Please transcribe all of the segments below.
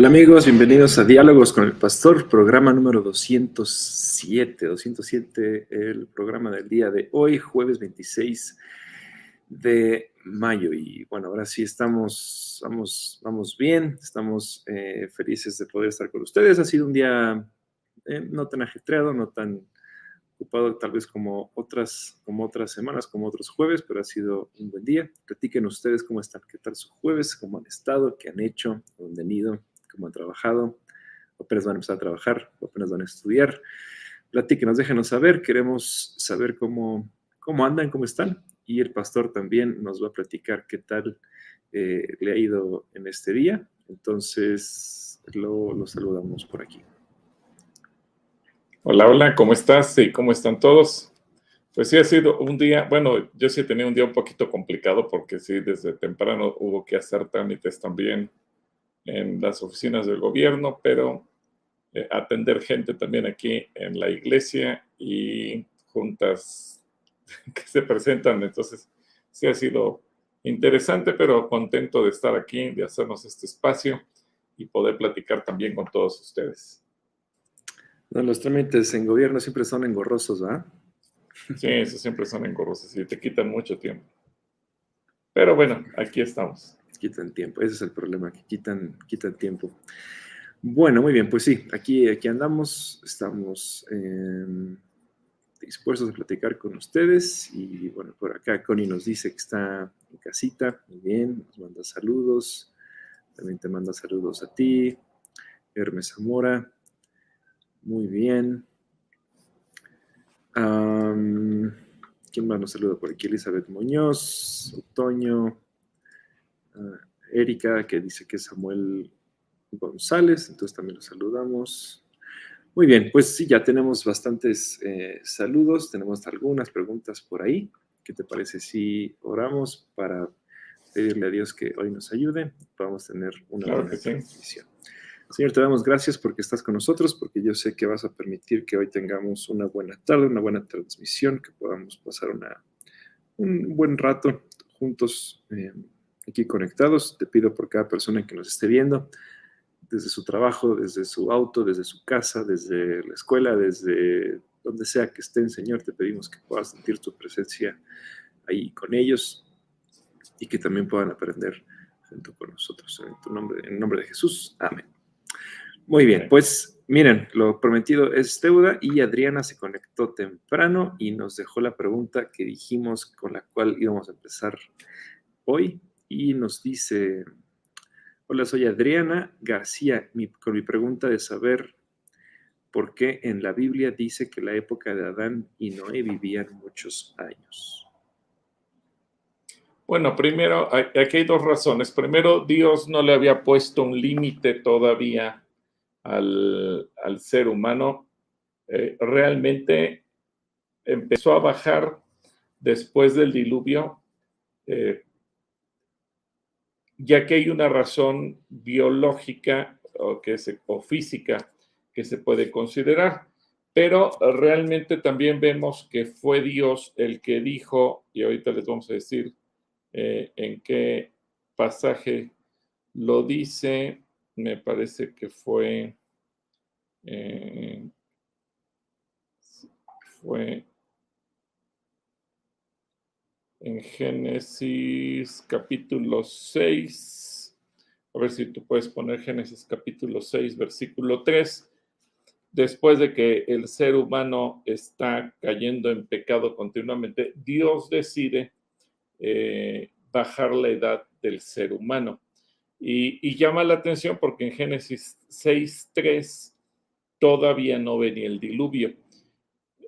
Hola amigos, bienvenidos a Diálogos con el Pastor, programa número 207. 207, el programa del día de hoy, jueves 26 de mayo. Y bueno, ahora sí estamos, vamos, vamos bien, estamos eh, felices de poder estar con ustedes. Ha sido un día eh, no tan ajetreado, no tan ocupado tal vez como otras, como otras semanas, como otros jueves, pero ha sido un buen día. Platiquen ustedes cómo están, qué tal su jueves, cómo han estado, qué han hecho, dónde han ido cómo han trabajado, apenas van a empezar a trabajar, apenas van a estudiar. Platíquenos, déjenos saber, queremos saber cómo, cómo andan, cómo están. Y el pastor también nos va a platicar qué tal eh, le ha ido en este día. Entonces, lo, lo saludamos por aquí. Hola, hola, ¿cómo estás? Sí, ¿cómo están todos? Pues sí, ha sido un día, bueno, yo sí he tenido un día un poquito complicado porque sí, desde temprano hubo que hacer trámites también en las oficinas del gobierno, pero eh, atender gente también aquí en la iglesia y juntas que se presentan. Entonces, sí ha sido interesante, pero contento de estar aquí, de hacernos este espacio y poder platicar también con todos ustedes. No, los trámites en gobierno siempre son engorrosos, ¿verdad? Sí, esos siempre son engorrosos y te quitan mucho tiempo. Pero bueno, aquí estamos quitan tiempo. Ese es el problema, que quitan, quitan tiempo. Bueno, muy bien, pues sí, aquí, aquí andamos, estamos em, dispuestos a platicar con ustedes y bueno, por acá Connie nos dice que está en casita, muy bien, nos manda saludos, también te manda saludos a ti, Hermes Zamora, muy bien. ¿Quién más nos saluda por aquí? Elizabeth Muñoz, Otoño, Erika, que dice que es Samuel González, entonces también los saludamos. Muy bien, pues sí, ya tenemos bastantes eh, saludos, tenemos algunas preguntas por ahí. ¿Qué te parece si oramos para pedirle a Dios que hoy nos ayude? Podamos tener una buena transmisión. Señor, te damos gracias porque estás con nosotros, porque yo sé que vas a permitir que hoy tengamos una buena tarde, una buena transmisión, que podamos pasar una, un buen rato juntos. Eh, aquí conectados. Te pido por cada persona que nos esté viendo, desde su trabajo, desde su auto, desde su casa, desde la escuela, desde donde sea que estén, Señor, te pedimos que puedas sentir tu presencia ahí con ellos y que también puedan aprender junto con nosotros. En tu nombre, en nombre de Jesús. Amén. Muy bien, pues miren, lo prometido es deuda y Adriana se conectó temprano y nos dejó la pregunta que dijimos con la cual íbamos a empezar hoy y nos dice, hola, soy Adriana García, con mi pregunta de saber por qué en la Biblia dice que la época de Adán y Noé vivían muchos años. Bueno, primero, aquí hay dos razones. Primero, Dios no le había puesto un límite todavía al, ser humano. Eh, realmente empezó a bajar después del diluvio. Eh, ya que hay una razón biológica o, que o física que se puede considerar. Pero realmente también vemos que fue Dios el que dijo, y ahorita les vamos a decir eh, en qué pasaje lo dice, me parece que fue, eh, fue en Génesis capítulo 6. A ver si tú puedes poner Génesis capítulo 6, versículo 3. Después de que el ser humano está cayendo en pecado continuamente, Dios decide eh, bajar la edad del ser humano. Y, y, llama la atención porque en Génesis 6, 3 todavía no venía el diluvio.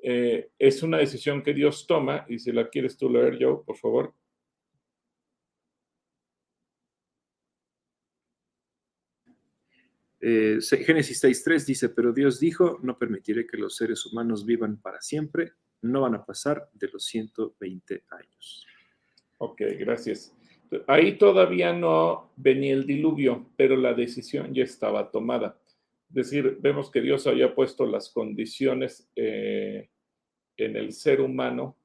Eh, es una decisión que Dios toma, y si la quieres tú leer, yo, por favor. Eh, Génesis 6.3 dice, pero Dios dijo, no permitiré que los seres humanos vivan para siempre, no van a pasar de los 120 años. Ok, gracias. Ahí todavía no venía el diluvio, pero la decisión ya estaba tomada. Es decir, vemos que Dios había puesto las condiciones eh, en el ser humano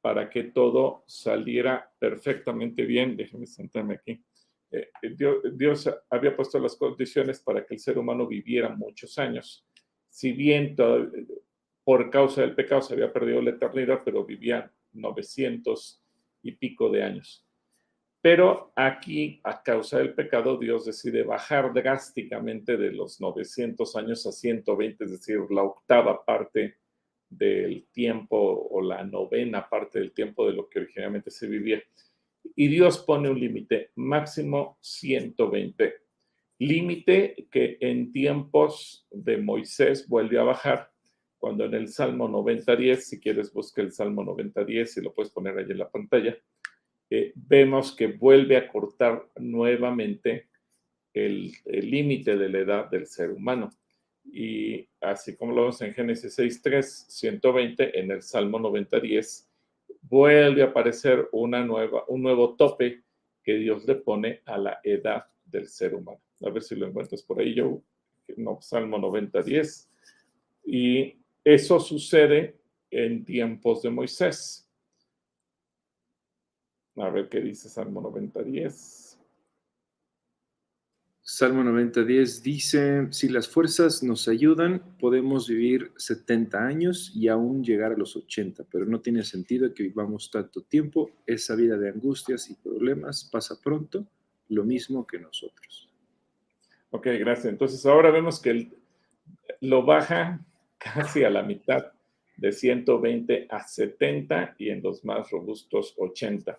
para que todo saliera perfectamente bien. Déjeme sentarme aquí. Eh, Dios, Dios, había puesto las condiciones para que el ser humano viviera muchos años. Si bien por causa del pecado se había perdido la eternidad, pero vivía 900 y pico de años. Pero aquí, a causa del pecado, Dios decide bajar drásticamente de los 900 años a 120, es decir, la octava parte del tiempo o la novena parte del tiempo de lo que originalmente se vivía. Y Dios pone un límite máximo 120. Límite que en tiempos de Moisés vuelve a bajar cuando en el Salmo 90.10, si quieres busca el Salmo 90.10 y lo puedes poner ahí en la pantalla, eh, vemos que vuelve a cortar nuevamente el límite de la edad del ser humano. Y así como lo vemos en Génesis 6.3, 120, en el Salmo 90.10, vuelve a aparecer una nueva, un nuevo tope que Dios le pone a la edad del ser humano. A ver si lo encuentras por ahí, yo. No, Salmo 90.10. Y eso sucede en tiempos de Moisés. A ver qué dice Salmo 90.10. Salmo 90.10 dice, si las fuerzas nos ayudan, podemos vivir 70 años y aún llegar a los 80, pero no tiene sentido que vivamos tanto tiempo. Esa vida de angustias y problemas pasa pronto, lo mismo que nosotros. Ok, gracias. Entonces ahora vemos que lo baja casi a la mitad, de 120 a 70 y en los más robustos 80.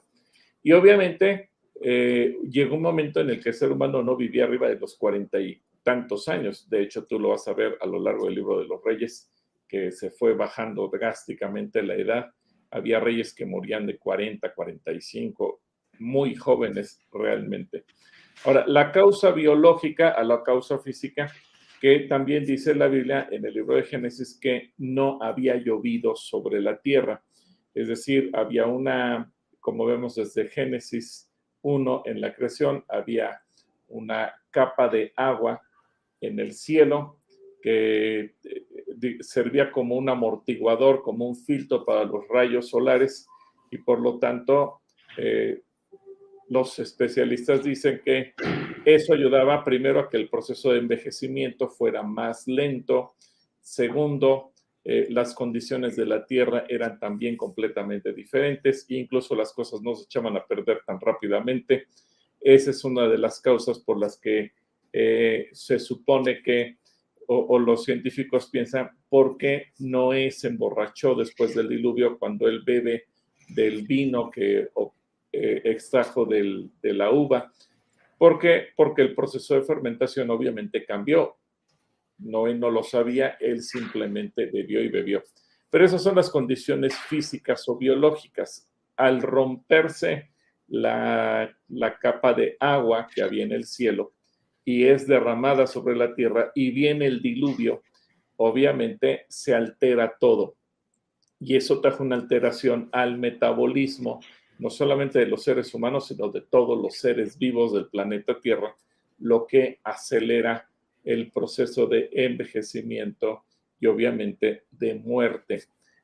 Y obviamente eh, llegó un momento en el que el ser humano no vivía arriba de los 40 y tantos años. De hecho, tú lo vas a ver a lo largo del libro de los reyes, que se fue bajando drásticamente la edad. Había reyes que morían de 40, 45, muy jóvenes realmente. Ahora, la causa biológica a la causa física que también dice la Biblia en el libro de Génesis que no había llovido sobre la tierra. Es decir, había una, como vemos desde Génesis 1 en la creación, había una capa de agua en el cielo que eh, servía como un amortiguador, como un filtro para los rayos solares y por lo tanto eh, los especialistas dicen que eso ayudaba primero a que el proceso de envejecimiento fuera más lento. Segundo, eh, las condiciones de la Tierra eran también completamente diferentes e incluso las cosas no se echaban a perder tan rápidamente. Esa es una de las causas por las que eh, se supone que, o, los científicos piensan, ¿por qué Noé se emborrachó después del diluvio cuando él bebe del vino que eh, extrajo de la uva. ¿Por qué? Porque el proceso de fermentación obviamente cambió. Noé no lo sabía, él simplemente bebió y bebió. Pero esas son las condiciones físicas o biológicas. Al romperse la, la capa de agua que había en el cielo y es derramada sobre la tierra y viene el diluvio, obviamente se altera todo. Y eso trajo una alteración al metabolismo no solamente de los seres humanos, sino de todos los seres vivos del planeta Tierra, lo que acelera el proceso de envejecimiento y obviamente de muerte.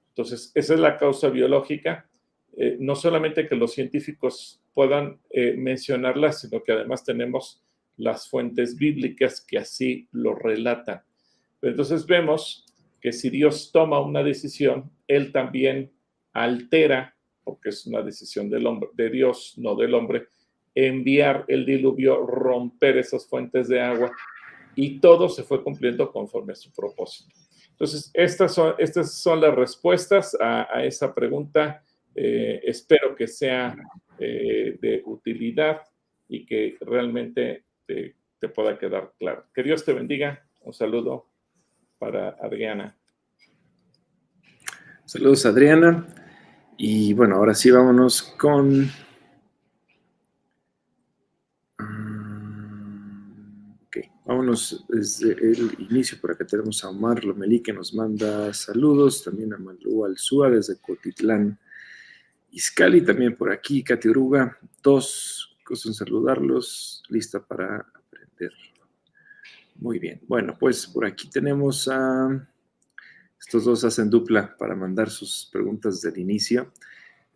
Entonces, esa es la causa biológica. Eh, no solamente que los científicos puedan eh, mencionarla, sino que además tenemos las fuentes bíblicas que así lo relatan. Entonces vemos que si Dios toma una decisión, Él también altera porque es una decisión del hombre, de Dios, no del hombre, enviar el diluvio, romper esas fuentes de agua y todo se fue cumpliendo conforme a su propósito. Entonces, estas son, estas son las respuestas a, esa pregunta. Eh, espero que sea eh, de utilidad y que realmente te, te pueda quedar claro. Que Dios te bendiga. Un saludo para Adriana. Saludos, Adriana. Y bueno, ahora sí vámonos con... Mm, ok, Vámonos desde el inicio, por acá tenemos a Omar Lomelí que nos manda saludos, también a Malú Alzúa desde Cotitlán, Izcali también por aquí, Katy Uruga, dos, cosas en saludarlos, lista para aprender. Muy bien, bueno, pues por aquí tenemos a, estos dos hacen dupla para mandar sus preguntas del inicio.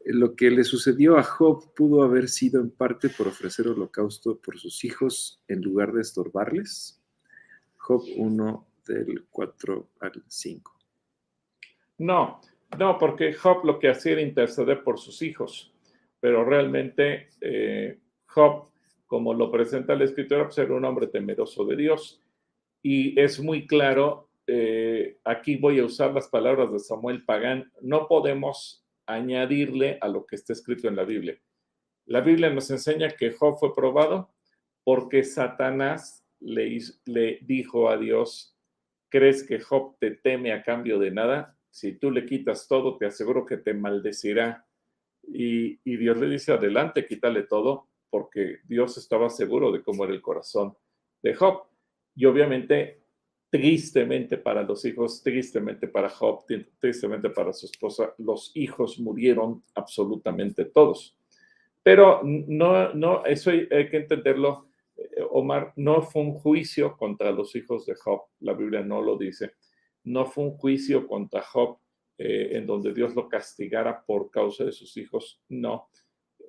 Lo que le sucedió a Job pudo haber sido en parte por ofrecer holocausto por sus hijos en lugar de estorbarles. Job 1 del 4 al 5. No, no, porque Job lo que hacía era interceder por sus hijos, pero realmente eh, Job, como lo presenta el escritor, pues era un hombre temeroso de Dios. Y es muy claro, eh, aquí voy a usar las palabras de Samuel Pagán, no podemos añadirle a lo que está escrito en la Biblia. La Biblia nos enseña que Job fue probado porque Satanás le, dijo a Dios, ¿crees que Job te teme a cambio de nada? Si tú le quitas todo, te aseguro que te maldecirá. Y, y Dios le dice, adelante, quítale todo, porque Dios estaba seguro de cómo era el corazón de Job. Y obviamente tristemente para los hijos, tristemente para Job, tristemente para su esposa, los hijos murieron absolutamente todos. Pero no, no, eso hay, que entenderlo, eh, Omar, no fue un juicio contra los hijos de Job, la Biblia no lo dice, no fue un juicio contra Job eh, en donde Dios lo castigara por causa de sus hijos, no.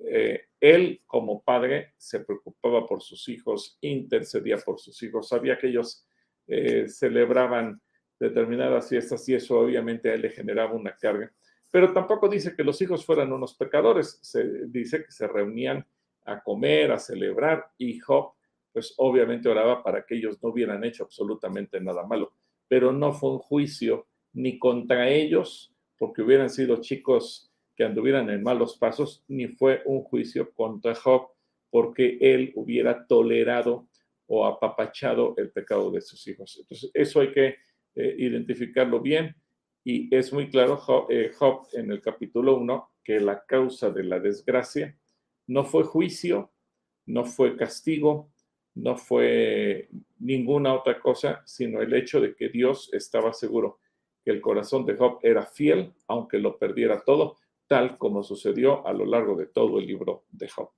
Eh, él como padre se preocupaba por sus hijos, intercedía por sus hijos, sabía que ellos eh, celebraban determinadas fiestas y eso obviamente a él le generaba una carga. Pero tampoco dice que los hijos fueran unos pecadores, se dice que se reunían a comer, a celebrar y Job pues obviamente oraba para que ellos no hubieran hecho absolutamente nada malo, pero no fue un juicio ni contra ellos porque hubieran sido chicos que anduvieran en malos pasos, ni fue un juicio contra Job porque él hubiera tolerado o apapachado el pecado de sus hijos. Entonces, eso hay que eh, identificarlo bien y es muy claro eh, Job, en el capítulo 1 que la causa de la desgracia no fue juicio, no fue castigo, no fue ninguna otra cosa, sino el hecho de que Dios estaba seguro que el corazón de Job era fiel, aunque lo perdiera todo, tal como sucedió a lo largo de todo el libro de Job.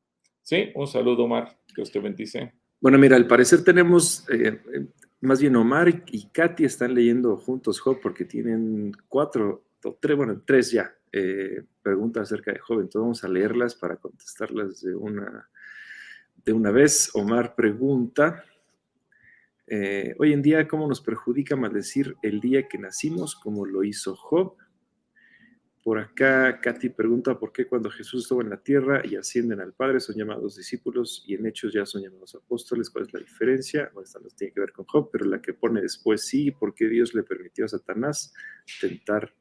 Sí, un saludo, Omar, que usted bendice. Bueno, mira, al parecer tenemos, eh, más bien Omar y Katy están leyendo juntos Job porque tienen cuatro, o tres, bueno, tres ya eh, preguntas acerca de Job. Entonces vamos a leerlas para contestarlas de una, de una vez. Omar pregunta, eh, hoy en día, ¿cómo nos perjudica maldecir el día que nacimos como lo hizo Job? Por acá, Katy pregunta por qué cuando Jesús estuvo en la tierra y ascienden al Padre son llamados discípulos y en Hechos ya son llamados apóstoles. ¿Cuál es la diferencia? Bueno, esta no tiene que ver con Job, pero la que pone después sí, ¿por qué Dios le permitió a Satanás tentar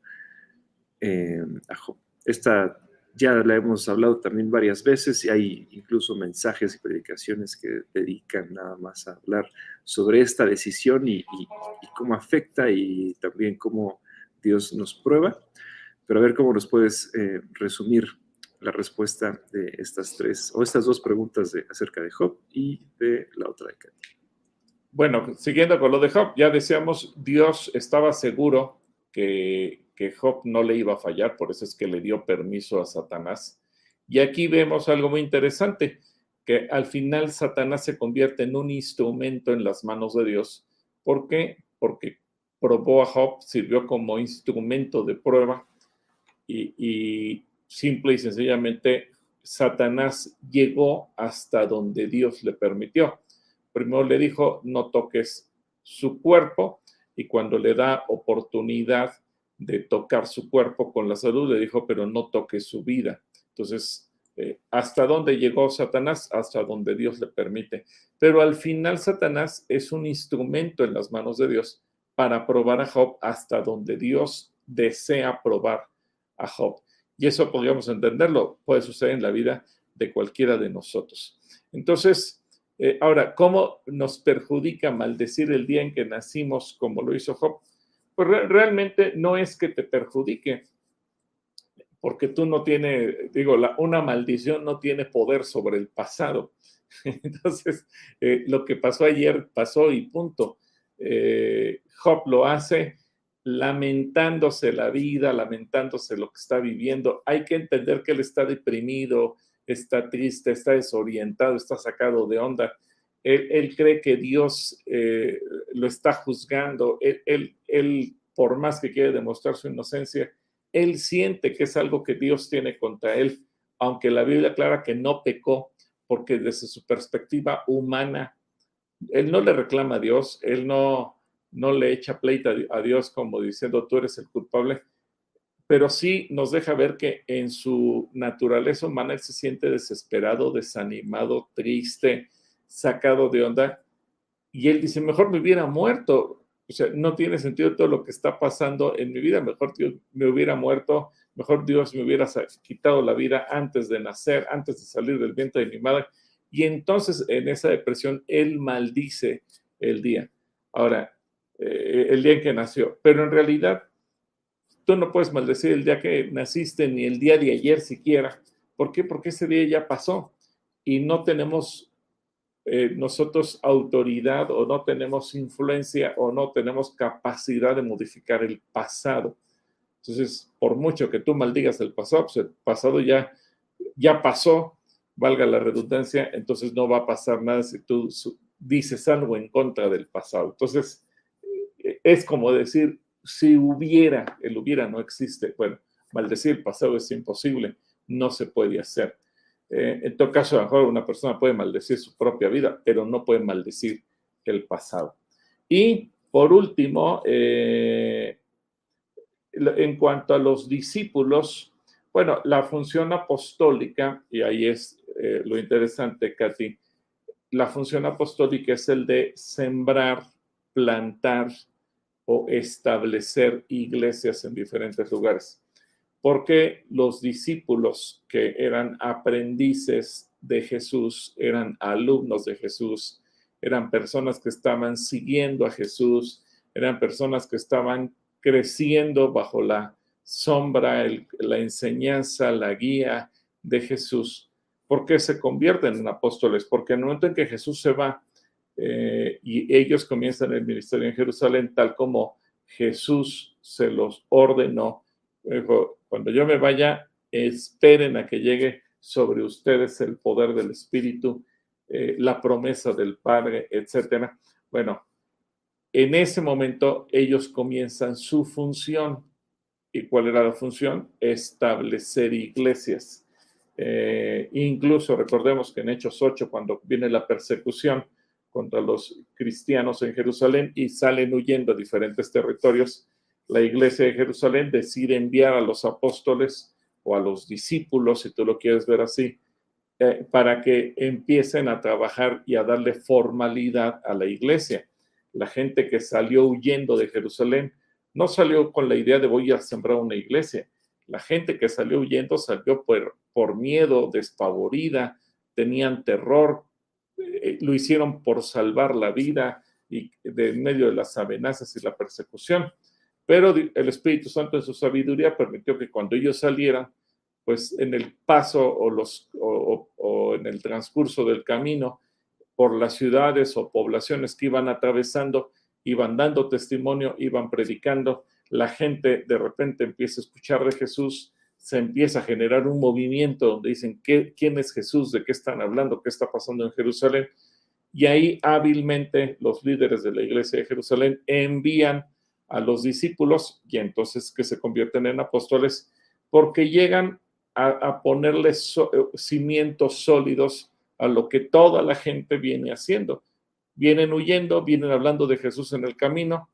eh, a Job? Esta ya la hemos hablado también varias veces y hay incluso mensajes y predicaciones que dedican nada más a hablar sobre esta decisión y cómo afecta y también cómo Dios nos prueba. Pero a ver cómo nos puedes eh, resumir la respuesta de estas tres o estas dos preguntas de, acerca de Job y de la otra de Katy. Bueno, siguiendo con lo de Job, ya decíamos, Dios estaba seguro que, que Job no le iba a fallar, por eso es que le dio permiso a Satanás. Y aquí vemos algo muy interesante, que al final Satanás se convierte en un instrumento en las manos de Dios. ¿Por qué? Porque probó a Job, sirvió como instrumento de prueba y, simple y sencillamente Satanás llegó hasta donde Dios le permitió. Primero le dijo, no toques su cuerpo y cuando le da oportunidad de tocar su cuerpo con la salud, le dijo, pero no toques su vida. Entonces, eh, ¿hasta dónde llegó Satanás? Hasta donde Dios le permite. Pero al final Satanás es un instrumento en las manos de Dios para probar a Job hasta donde Dios desea probar a Job. Y eso podríamos entenderlo, puede suceder en la vida de cualquiera de nosotros. Entonces, eh, ahora, ¿cómo nos perjudica maldecir el día en que nacimos como lo hizo Job? Pues realmente no es que te perjudique, porque tú no tienes, digo, una maldición no tiene poder sobre el pasado. Entonces, eh, lo que pasó ayer pasó y punto. Eh, Job lo hace lamentándose la vida, lamentándose lo que está viviendo. Hay que entender que él está deprimido, está triste, está desorientado, está sacado de onda. Él, cree que Dios eh, lo está juzgando. Él, él, por más que quiere demostrar su inocencia, él siente que es algo que Dios tiene contra él, aunque la Biblia aclara que no pecó, porque desde su perspectiva humana, él no le reclama a Dios, él no, no le echa pleita a Dios como diciendo tú eres el culpable, pero sí nos deja ver que en su naturaleza humana él se siente desesperado, desanimado, triste, sacado de onda. Y él dice, mejor me hubiera muerto. O sea, no tiene sentido todo lo que está pasando en mi vida. Mejor Dios me hubiera muerto, mejor Dios me hubiera quitado la vida antes de nacer, antes de salir del vientre de mi madre. Y entonces en esa depresión él maldice el día. Ahora, eh, el día en que nació. Pero en realidad, tú no puedes maldecir el día que naciste ni el día de ayer siquiera. ¿Por qué? Porque ese día ya pasó y no tenemos eh, nosotros autoridad o no tenemos influencia o no tenemos capacidad de modificar el pasado. Entonces, por mucho que tú maldigas el pasado, pues el pasado ya, ya pasó, valga la redundancia, entonces no va a pasar nada si tú dices algo en contra del pasado. Entonces, es como decir, si hubiera, el hubiera no existe. Bueno, maldecir el pasado es imposible, no se puede hacer. Eh, en todo caso, a lo mejor una persona puede maldecir su propia vida, pero no puede maldecir el pasado. Y por último, eh, en cuanto a los discípulos, bueno, la función apostólica, y ahí es eh, lo interesante, Katy, la función apostólica es el de sembrar, plantar, o establecer iglesias en diferentes lugares. Porque los discípulos que eran aprendices de Jesús, eran alumnos de Jesús, eran personas que estaban siguiendo a Jesús, eran personas que estaban creciendo bajo la sombra, la enseñanza, la guía de Jesús. ¿Por qué se convierten en apóstoles? Porque en el momento en que Jesús se va, eh, y ellos comienzan el ministerio en Jerusalén tal como Jesús se los ordenó. cuando yo me vaya, esperen a que llegue sobre ustedes el poder del Espíritu, eh, la promesa del Padre, etc. Bueno, en ese momento ellos comienzan su función. ¿Y cuál era la función? Establecer iglesias. Eh, incluso recordemos que en Hechos 8, cuando viene la persecución, contra los cristianos en Jerusalén y salen huyendo a diferentes territorios. La iglesia de Jerusalén decide enviar a los apóstoles o a los discípulos, si tú lo quieres ver así, eh, para que empiecen a trabajar y a darle formalidad a la iglesia. La gente que salió huyendo de Jerusalén no salió con la idea de voy a sembrar una iglesia. La gente que salió huyendo salió por, por miedo, despavorida, tenían terror, lo hicieron por salvar la vida y de medio de las amenazas y la persecución. Pero el Espíritu Santo en su sabiduría permitió que cuando ellos salieran, pues en el paso o, los, o, en el transcurso del camino por las ciudades o poblaciones que iban atravesando, iban dando testimonio, iban predicando, la gente de repente empieza a escuchar de Jesús, se empieza a generar un movimiento donde dicen, ¿qué, ¿quién es Jesús? ¿De qué están hablando? ¿Qué está pasando en Jerusalén? Y ahí hábilmente los líderes de la iglesia de Jerusalén envían a los discípulos y entonces que se convierten en apóstoles porque llegan a, ponerles eh, cimientos sólidos a lo que toda la gente viene haciendo. Vienen huyendo, vienen hablando de Jesús en el camino,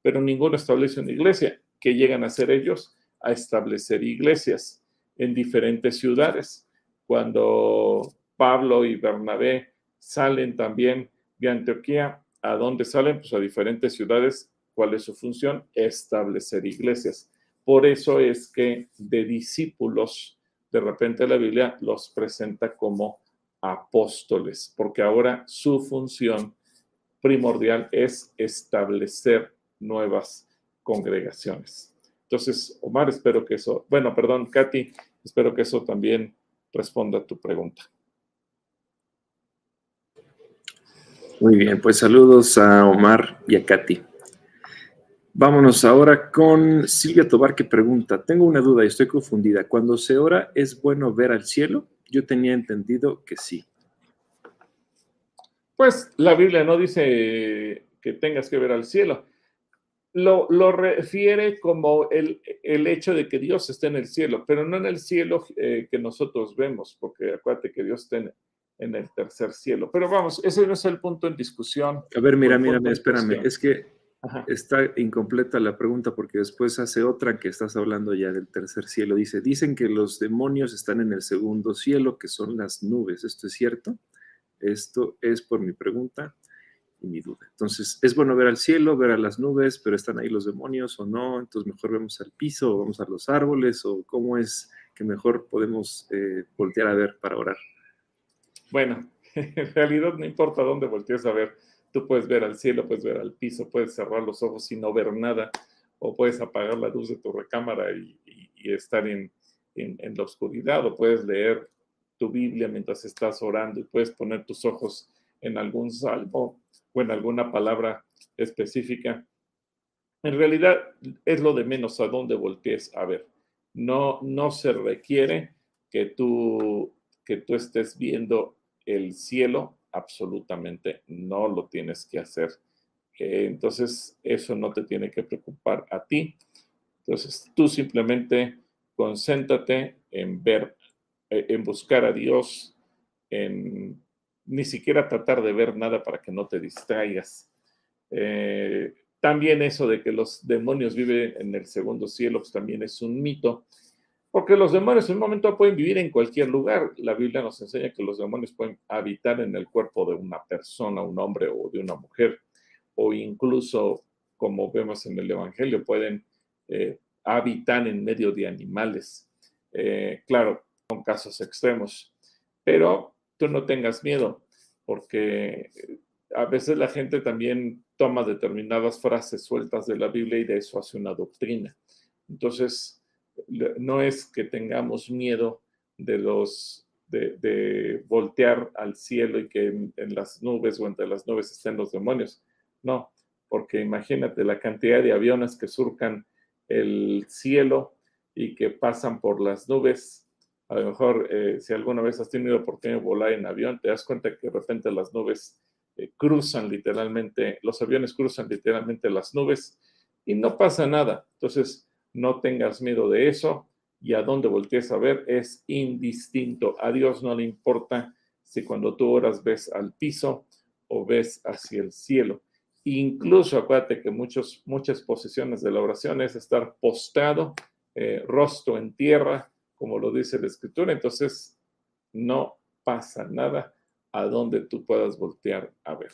pero ninguno establece una iglesia. ¿Qué llegan a ser ellos? A establecer iglesias en diferentes ciudades. Cuando Pablo y Bernabé salen también de Antioquía, ¿a dónde salen? Pues a diferentes ciudades. ¿Cuál es su función? Establecer iglesias. Por eso es que de discípulos, de repente la Biblia los presenta como apóstoles, porque ahora su función primordial es establecer nuevas congregaciones. Entonces, Omar, espero que eso, bueno, perdón, Katy, espero que eso también responda a tu pregunta. Muy bien, pues saludos a Omar y a Katy. Vámonos ahora con Silvia Tobar que pregunta, tengo una duda y estoy confundida. Cuando se ora, ¿es bueno ver al cielo? Yo tenía entendido que sí. Pues la Biblia no dice que tengas que ver al cielo. Lo, refiere como el, hecho de que Dios esté en el cielo, pero no en el cielo eh, que nosotros vemos, porque acuérdate que Dios está en, en, el tercer cielo. Pero vamos, ese no es el punto en discusión. A ver, mira, mira, espérame, es que Está incompleta la pregunta porque después hace otra que estás hablando ya del tercer cielo. Dice, dicen que los demonios están en el segundo cielo, que son las nubes. ¿Esto es cierto? Esto es por mi pregunta y mi duda. Entonces, ¿es bueno ver al cielo, ver a las nubes, pero están ahí los demonios o no? Entonces, mejor vemos al piso o vamos a los árboles o cómo es que mejor podemos eh, voltear a ver para orar. Bueno, en realidad no importa dónde voltees a ver Tú puedes ver al cielo, puedes ver al piso, puedes cerrar los ojos y no ver nada, o puedes apagar la luz de tu recámara y, estar en, la oscuridad, o puedes leer tu Biblia mientras estás orando y puedes poner tus ojos en algún salmo o alguna palabra específica. En realidad es lo de menos a dónde voltees a ver. No, no se requiere que tú, que tú estés viendo el cielo absolutamente no lo tienes que hacer. Eh, entonces, eso no te tiene que preocupar a ti. Entonces, tú simplemente concéntrate en ver, eh, en buscar a Dios, en ni siquiera tratar de ver nada para que no te distraigas. Eh, también eso de que los demonios viven en el segundo cielo, pues también es un mito. Porque los demonios en un momento pueden vivir en cualquier lugar. La Biblia nos enseña que los demonios pueden habitar en el cuerpo de una persona, un hombre o de una mujer, o incluso, como vemos en el Evangelio, pueden eh, habitar en medio de animales. Eh, claro, con casos extremos. Pero no tengas miedo, porque eh, a veces la gente también toma determinadas frases sueltas de la Biblia y de eso hace una doctrina. Entonces, no es que tengamos miedo de los de, voltear al cielo y que en, las nubes o entre las nubes estén los demonios. No, porque imagínate la cantidad de aviones que surcan el cielo y que pasan por las nubes. A lo mejor eh, si alguna vez has tenido oportunidad de volar en avión, te das cuenta que de repente las nubes eh, cruzan literalmente, los aviones cruzan literalmente las nubes y no pasa nada. Entonces, no tengas miedo de eso y a dónde voltees a ver es indistinto. A Dios no le importa si cuando tú oras ves al piso o ves hacia el cielo. Incluso acuérdate que muchos, muchas posiciones de la oración es estar postrado, eh, rostro en tierra, como lo dice la escritura. Entonces, no pasa nada a donde tú puedas voltear a ver.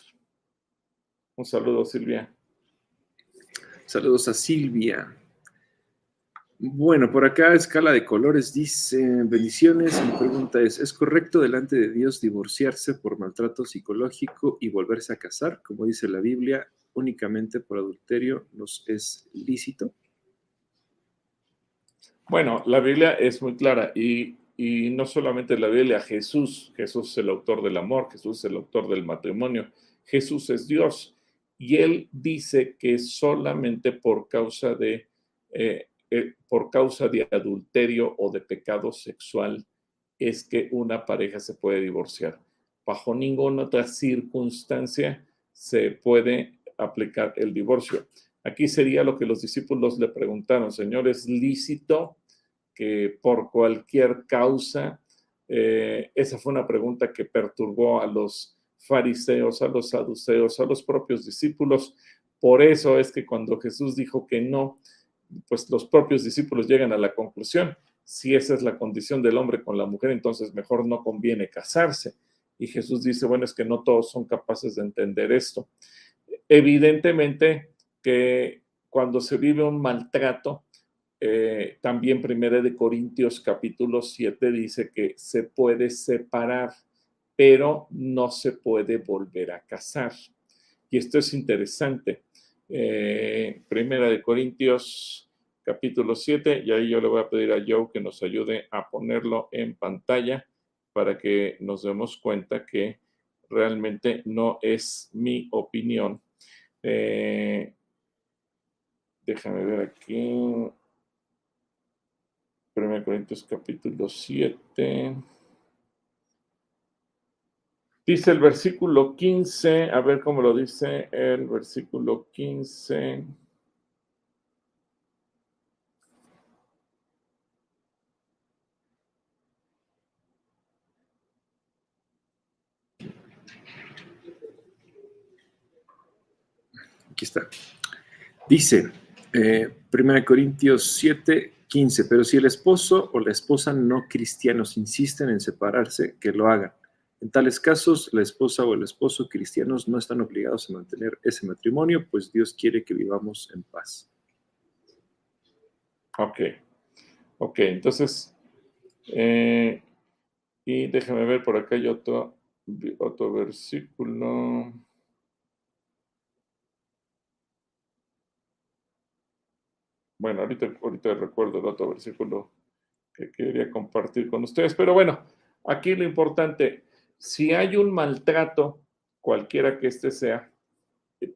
Un saludo, Silvia. Saludos a Silvia. Bueno, por acá, escala de colores dice, bendiciones. Mi pregunta es, ¿es correcto delante de Dios divorciarse por maltrato psicológico y volverse a casar? Como dice la Biblia, únicamente por adulterio nos es lícito. Bueno, la Biblia es muy clara y, no solamente la Biblia, Jesús, Jesús es el autor del amor, Jesús es el autor del matrimonio, Jesús es Dios y él dice que solamente por causa de... Eh, eh, por causa de adulterio o de pecado sexual es que una pareja se puede divorciar. Bajo ninguna otra circunstancia se puede aplicar el divorcio. Aquí sería lo que los discípulos le preguntaron, Señor, ¿es lícito que por cualquier causa, eh, esa fue una pregunta que perturbó a los fariseos, a los saduceos, a los propios discípulos. Por eso es que cuando Jesús dijo que no, pues los propios discípulos llegan a la conclusión, si esa es la condición del hombre con la mujer, entonces mejor no conviene casarse. Y Jesús dice, bueno, es que no todos son capaces de entender esto. Evidentemente que cuando se vive un maltrato, eh, también Primera de Corintios capítulo 7 dice que se puede separar, pero no se puede volver a casar. Y esto es interesante eh, primera de Corintios capítulo 7, y ahí yo le voy a pedir a Joe que nos ayude a ponerlo en pantalla para que nos demos cuenta que realmente no es mi opinión. Eh, déjame ver aquí. 1 Corintios capítulo 7. Dice el versículo 15, a ver cómo lo dice el versículo 15. Aquí está. Dice, eh, 1 Corintios 7, 15, pero si el esposo o la esposa no cristianos insisten en separarse, que lo hagan. En tales casos, la esposa o el esposo cristianos no están obligados a mantener ese matrimonio, pues Dios quiere que vivamos en paz. Ok, ok, entonces, eh, y déjame ver, por acá hay otro, otro versículo. Bueno, ahorita, ahorita recuerdo el otro versículo que quería compartir con ustedes, pero bueno, aquí lo importante, si hay un maltrato, cualquiera que este sea,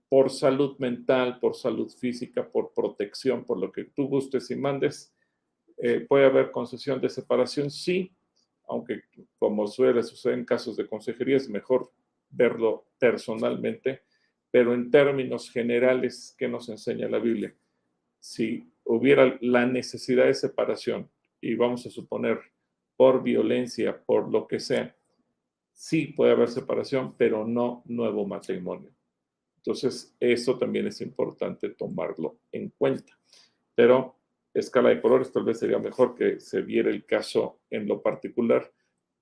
por salud mental, por salud física, por protección, por lo que tú gustes y mandes, eh, puede haber concesión de separación, sí, aunque como suele suceder en casos de consejería, es mejor verlo personalmente, pero en términos generales, ¿qué nos enseña la Biblia? Si hubiera la necesidad de separación, y vamos a suponer por violencia, por lo que sea, sí puede haber separación, pero no nuevo matrimonio. Entonces, eso también es importante tomarlo en cuenta. Pero escala de colores tal vez sería mejor que se viera el caso en lo particular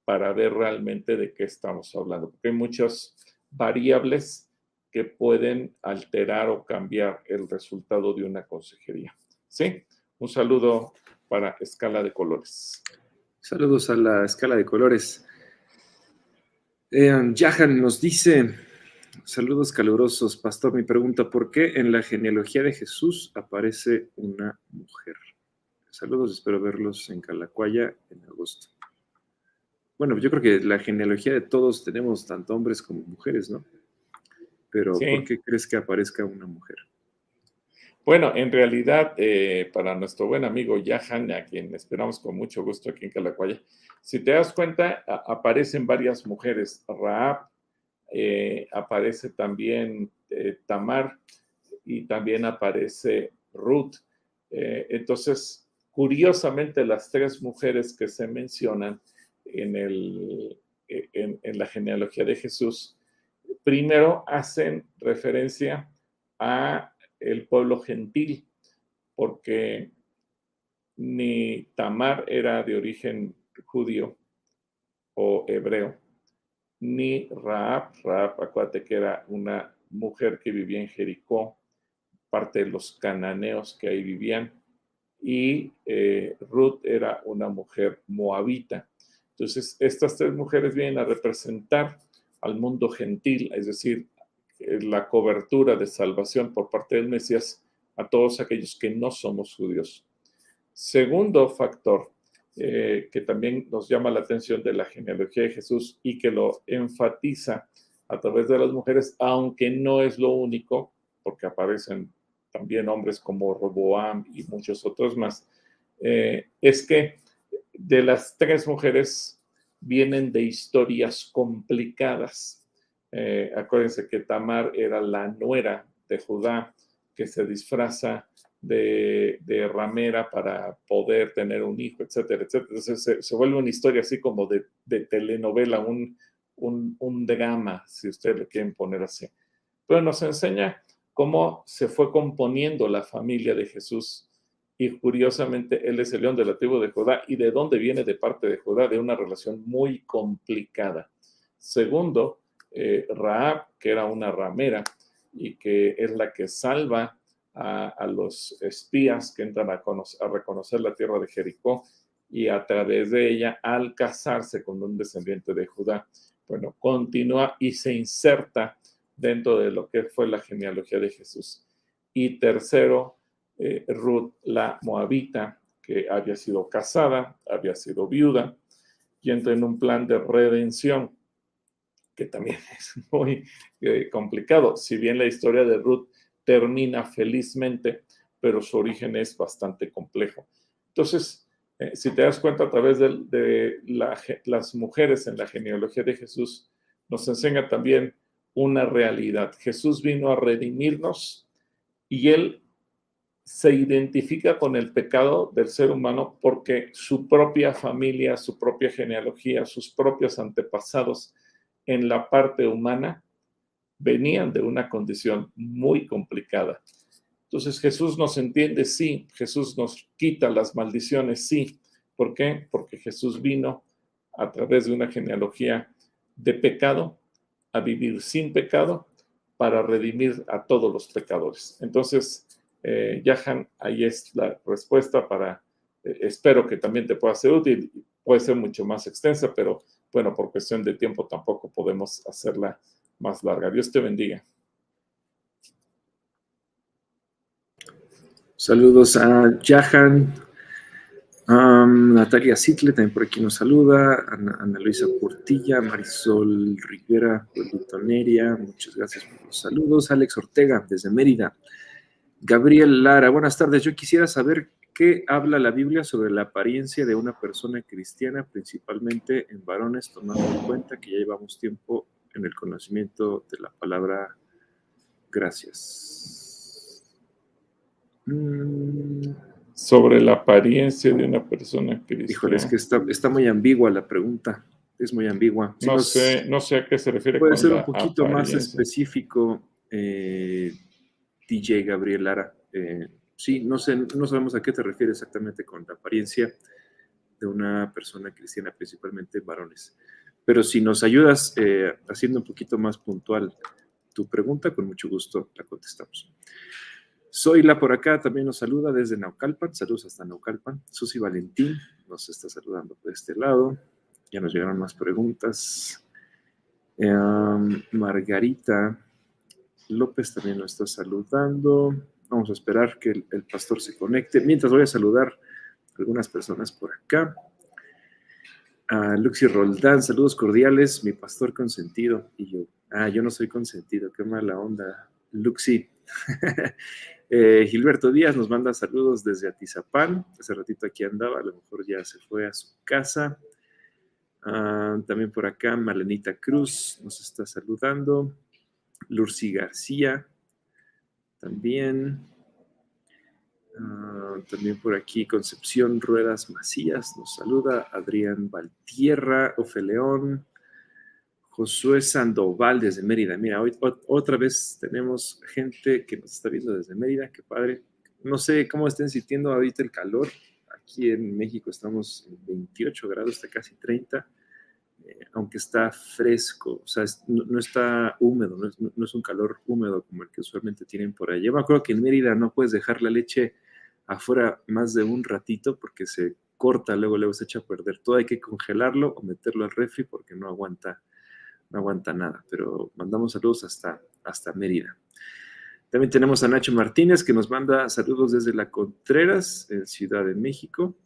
para ver realmente de qué estamos hablando, porque hay muchas variables que pueden alterar o cambiar el resultado de una consejería. ¿Sí? Un saludo para Escala de Colores. Saludos a la Escala de Colores. Eh, Jahan nos dice, saludos calurosos, pastor, mi pregunta, ¿por qué en la genealogía de Jesús aparece una mujer? Saludos, espero verlos en Calacuaya en agosto. Bueno, yo creo que la genealogía de todos tenemos tanto hombres como mujeres, ¿no? Pero ¿por qué crees que aparezca una mujer? Bueno, en realidad, eh, para nuestro buen amigo Yahan, a quien esperamos con mucho gusto aquí en Calacuaya, si te das cuenta, aparecen varias mujeres. Raab, eh, aparece también eh, Tamar y también aparece Ruth. entonces, curiosamente, las tres mujeres que se mencionan en, el, en, en la genealogía de Jesús, primero hacen referencia a el pueblo gentil, porque ni Tamar era de origen judío o hebreo, ni Raab, Raab, acuérdate que era una mujer que vivía en Jericó, parte de los cananeos que ahí vivían, y eh, Ruth era una mujer moabita. Entonces, estas tres mujeres vienen a representar al mundo gentil, es decir, la cobertura de salvación por parte del Mesías a todos aquellos que no somos judíos. Segundo factor eh, que también nos llama la atención de la genealogía de Jesús y que lo enfatiza a través de las mujeres, aunque no es lo único, porque aparecen también hombres como Roboam y muchos otros más, eh, es que de las tres mujeres vienen de historias complicadas eh, acuérdense que Tamar era la nuera de Judá que se disfraza de, ramera para poder tener un hijo, etcétera, etcétera. Entonces se, vuelve una historia así como de, telenovela, un, un, drama, si ustedes le quieren poner así. Pero nos enseña cómo se fue componiendo la familia de Jesús. Y curiosamente, él es el león de la tribu de Judá. ¿Y de dónde viene de parte de Judá? De una relación muy complicada. Segundo, eh, Raab, que era una ramera y que es la que salva a, los espías que entran a, reconocer la tierra de Jericó y a través de ella, al casarse con un descendiente de Judá, bueno, continúa y se inserta dentro de lo que fue la genealogía de Jesús. Y tercero, eh, Ruth, la moabita, que había sido casada, había sido viuda, y entra en un plan de redención que también es muy eh, complicado. Si bien la historia de Ruth termina felizmente, pero su origen es bastante complejo. Entonces, eh, si te das cuenta a través de, las mujeres en la genealogía de Jesús, nos enseña también una realidad. Jesús vino a redimirnos y él se identifica con el pecado del ser humano porque su propia familia, su propia genealogía, sus propios antepasados en la parte humana venían de una condición muy complicada. Entonces Jesús nos entiende, sí, Jesús nos quita las maldiciones, sí. ¿Por qué? Porque Jesús vino a través de una genealogía de pecado a vivir sin pecado para redimir a todos los pecadores. Entonces, eh, Yahan, ahí es la respuesta para, eh, espero que también te pueda ser útil, puede ser mucho más extensa, pero bueno, por cuestión de tiempo tampoco podemos hacerla más larga. Dios te bendiga. Saludos a Jahan, Natalia Sitle, también por aquí nos saluda, Ana, Luisa Portilla, Marisol Rivera, Neria, muchas gracias por los saludos, Alex Ortega, desde Mérida, Gabriel Lara, buenas tardes, yo quisiera saber qué habla la Biblia sobre la apariencia de una persona cristiana, principalmente en varones, tomando en cuenta que ya llevamos tiempo en el conocimiento de la palabra gracias. Mm. Sobre la apariencia de una persona cristiana. Híjole, es que está, muy ambigua la pregunta. Es muy ambigua. no, sé, no sé a qué se refiere. Puede ser un poquito más específico, eh, DJ Gabriel Lara. Eh, sí, no sé, no sabemos a qué te refieres exactamente con la apariencia de una persona cristiana, principalmente varones. Pero si nos ayudas eh, haciendo un poquito más puntual tu pregunta, con mucho gusto la contestamos. Soy la por acá también nos saluda desde Naucalpan. Saludos hasta Naucalpan. Susi Valentín nos está saludando por este lado. Ya nos llegaron más preguntas. Em, Margarita López también nos está saludando. Vamos a esperar que el, pastor se conecte. Mientras voy a saludar a algunas personas por acá. A Luxi Roldán, saludos cordiales, mi pastor consentido. Y yo, ah, yo no soy consentido, qué mala onda. Luxi, Eh, Gilberto Díaz nos manda saludos desde Atizapán. Hace ratito aquí andaba, a lo mejor ya se fue a su casa. Ah, también por acá, Malenita Cruz nos está saludando. Lurci García también. Ah, también por aquí Concepción Ruedas Macías nos saluda. Adrián Valtierra, Ofeleón. Josué Sandoval desde Mérida. Mira, hoy otra vez tenemos gente que nos está viendo desde Mérida, qué padre. No sé cómo estén sintiendo ahorita el calor. Aquí en México estamos en 28 grados, hasta casi 30, eh, aunque está fresco, o sea, no, está húmedo, no es, un calor húmedo como el que usualmente tienen por allá. Yo me acuerdo que en Mérida no puedes dejar la leche afuera más de un ratito porque se corta, luego luego se echa a perder. Todo hay que congelarlo o meterlo al refri porque no aguanta no aguanta nada, pero mandamos saludos hasta, hasta Mérida. También tenemos a Nacho Martínez que nos manda saludos desde La Contreras, en Ciudad de México.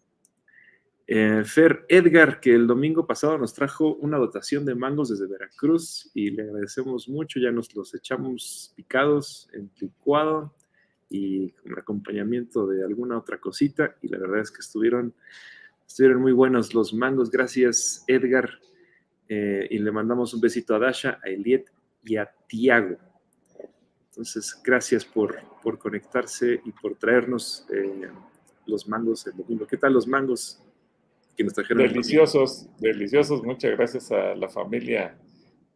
Eh, Fer Edgar, que el domingo pasado nos trajo una dotación de mangos desde Veracruz y le agradecemos mucho, ya nos los echamos picados en licuado y con acompañamiento de alguna otra cosita y la verdad es que estuvieron, estuvieron muy buenos los mangos. Gracias Edgar eh, y le mandamos un besito a Dasha, a Eliet y a Tiago. Entonces, gracias por, por conectarse y por traernos eh, los mangos el domingo. ¿Qué tal los mangos que nos trajeron? Deliciosos, deliciosos. Muchas gracias a la familia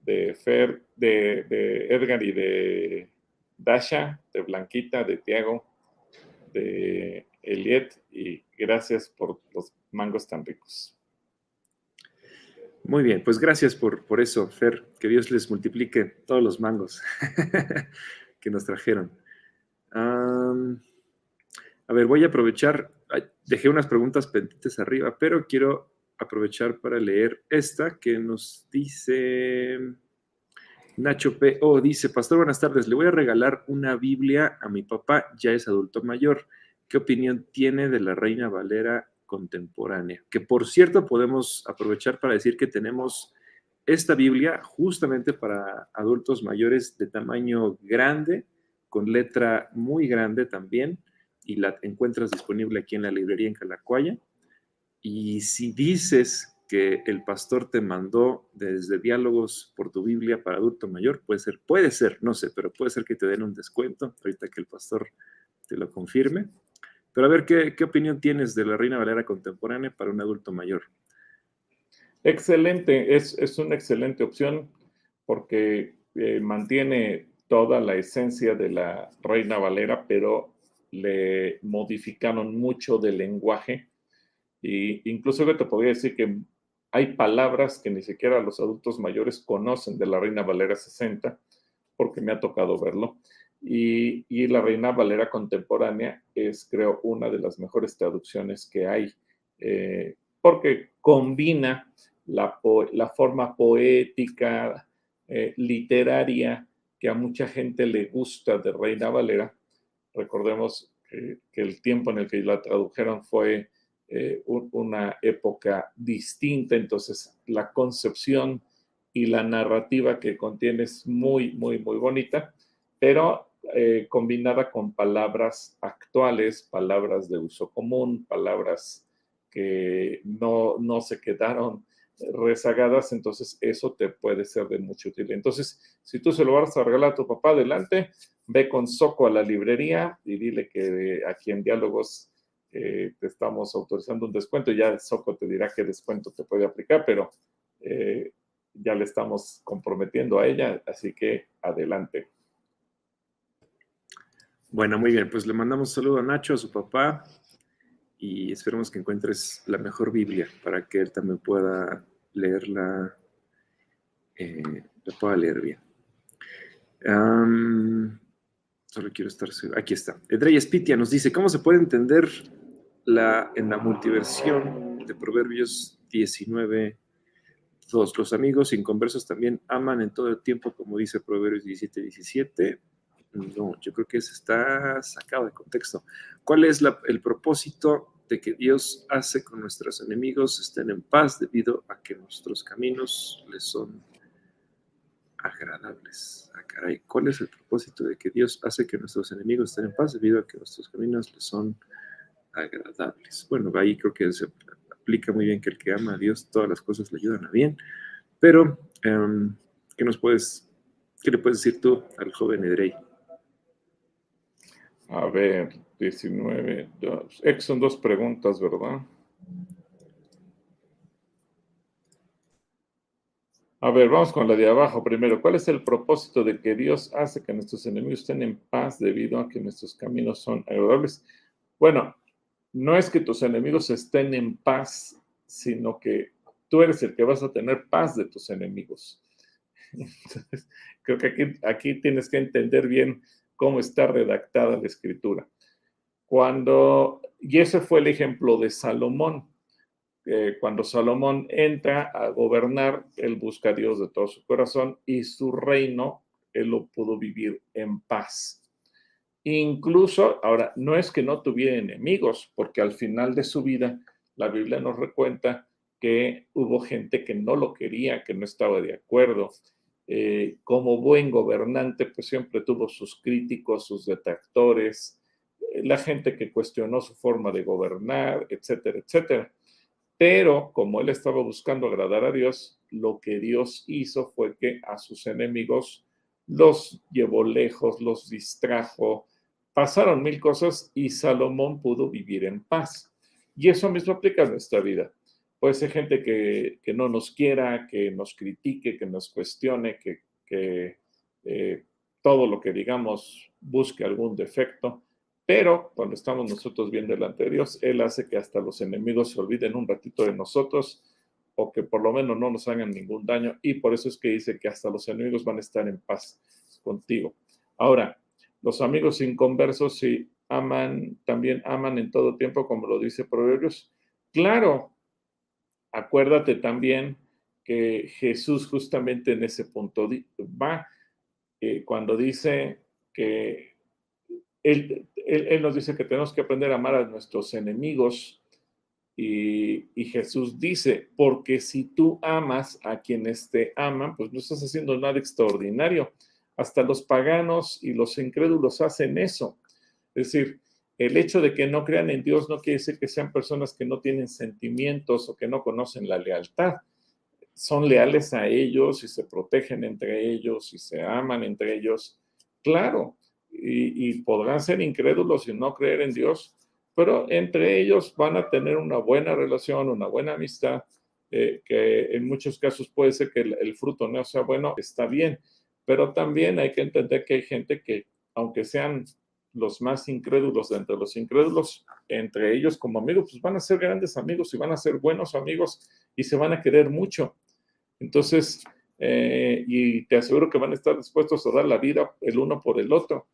de Fer, de, de Edgar y de Dasha, de Blanquita, de Tiago, de Eliet y gracias por los mangos tan ricos. Muy bien, pues gracias por, por eso, Fer. Que Dios les multiplique todos los mangos que nos trajeron. a ver, voy a aprovechar, dejé unas preguntas pendientes arriba, pero quiero aprovechar para leer esta que nos dice Nacho P. O. dice, Pastor, buenas tardes, le voy a regalar una Biblia a mi papá, ya es adulto mayor. ¿Qué opinión tiene de la Reina Valera contemporánea. Que por cierto podemos aprovechar para decir que tenemos esta Biblia justamente para adultos mayores de tamaño grande, con letra muy grande también, y la encuentras disponible aquí en la librería en Calacuaya. Y si dices que el pastor te mandó desde diálogos por tu Biblia para adulto mayor, puede ser, puede ser, no sé, pero puede ser que te den un descuento, ahorita que el pastor te lo confirme. Pero a ver, ¿qué, qué opinión tienes de la Reina Valera contemporánea para un adulto mayor? Excelente, es, es una excelente opción porque eh, mantiene toda la esencia de la Reina Valera, pero le modificaron mucho del lenguaje. Y incluso te podría decir que hay palabras que ni siquiera los adultos mayores conocen de la Reina Valera 60, porque me ha tocado verlo. Y, y, la Reina Valera contemporánea es, creo, una de las mejores traducciones que hay, eh, porque combina la, forma poética, eh, literaria, que a mucha gente le gusta de Reina Valera. Recordemos que, el tiempo en el que la tradujeron fue eh, una época distinta, entonces la concepción y la narrativa que contiene es muy, muy, muy bonita, pero eh, combinada con palabras actuales, palabras de uso común, palabras que no, no se quedaron rezagadas, entonces eso te puede ser de mucha utilidad. Entonces, si tú se lo vas a regalar a tu papá, adelante, ve con Soco a la librería y dile que aquí en Diálogos eh, te estamos autorizando un descuento. Ya Soco te dirá qué descuento te puede aplicar, pero eh, ya le estamos comprometiendo a ella, así que adelante. Bueno, muy bien, pues le mandamos un saludo a Nacho, a su papá, y esperemos que encuentres la mejor Biblia para que él también pueda leerla, eh, la pueda leer bien. solo quiero estar seguro. Aquí está. Edrey Spitia nos dice, ¿cómo se puede entender la, en la multiversión de Proverbios 19, 2? Los amigos inconversos también aman en todo el tiempo, como dice Proverbios 17, 17. No, yo creo que eso está sacado de contexto. ¿Cuál es el propósito de que Dios hace con nuestros enemigos estén en paz debido a que nuestros caminos les son agradables. Ah, caray, ¿cuál es el propósito de que Dios hace que nuestros enemigos estén en paz debido a que nuestros caminos les son agradables? Bueno, ahí creo que se aplica muy bien que el que ama a Dios, todas las cosas le ayudan a bien. Pero, em, ¿qué nos puedes, qué le puedes decir tú al joven Edrey? A ver, 19. Dos. son dos preguntas, ¿verdad? A ver, vamos con la de abajo primero. ¿Cuál es el propósito de que Dios hace que nuestros enemigos estén en paz debido a que nuestros caminos son agradables? Bueno, no es que tus enemigos estén en paz, sino que tú eres el que vas a tener paz de tus enemigos. Entonces, creo que aquí, aquí tienes que entender bien cómo está redactada la escritura. Cuando, y ese fue el ejemplo de Salomón. cuando Salomón entra a gobernar, él busca a Dios de todo su corazón y su reino, él lo pudo vivir en paz. Incluso, ahora, no es que no tuviera enemigos, porque al final de su vida, la Biblia nos recuenta que hubo gente que no lo quería, que no estaba de acuerdo, eh, como buen gobernante, pues siempre tuvo sus críticos, sus detractores, la gente que cuestionó su forma de gobernar, etcétera, etcétera. Pero como él estaba buscando agradar a Dios, lo que Dios hizo fue que a sus enemigos los llevó lejos, los distrajo, pasaron mil cosas y Salomón pudo vivir en paz. Y eso mismo aplica a nuestra vida. Puede ser gente que, no nos quiera, que nos critique, que nos cuestione, que, eh, todo lo que digamos busque algún defecto, pero cuando estamos nosotros bien delante de Dios, Él hace que hasta los enemigos se olviden un ratito de nosotros o que por lo menos no nos hagan ningún daño y por eso es que dice que hasta los enemigos van a estar en paz contigo. Ahora, los amigos inconversos si aman, también aman en todo tiempo, como lo dice Proverbios. Claro, acuérdate también que Jesús justamente en ese punto va, eh, cuando dice que él, nos dice que tenemos que aprender a amar a nuestros enemigos Y, y, Jesús dice, porque si tú amas a quienes te aman, pues no estás haciendo nada extraordinario. Hasta los paganos y los incrédulos hacen eso. Es decir, el hecho de que no crean en Dios no quiere decir que sean personas que no tienen sentimientos o que no conocen la lealtad. Son leales a ellos y se protegen entre ellos y se aman entre ellos. Claro, y, podrán ser incrédulos y no creer en Dios, pero entre ellos van a tener una buena relación, una buena amistad, eh, que en muchos casos puede ser que el, fruto no sea bueno, está bien, pero también hay que entender que hay gente que, aunque sean los más incrédulos de entre los incrédulos, entre ellos como amigos, pues van a ser grandes amigos y van a ser buenos amigos y se van a querer mucho. Entonces, eh, y te aseguro que van a estar dispuestos a dar la vida el uno por el otro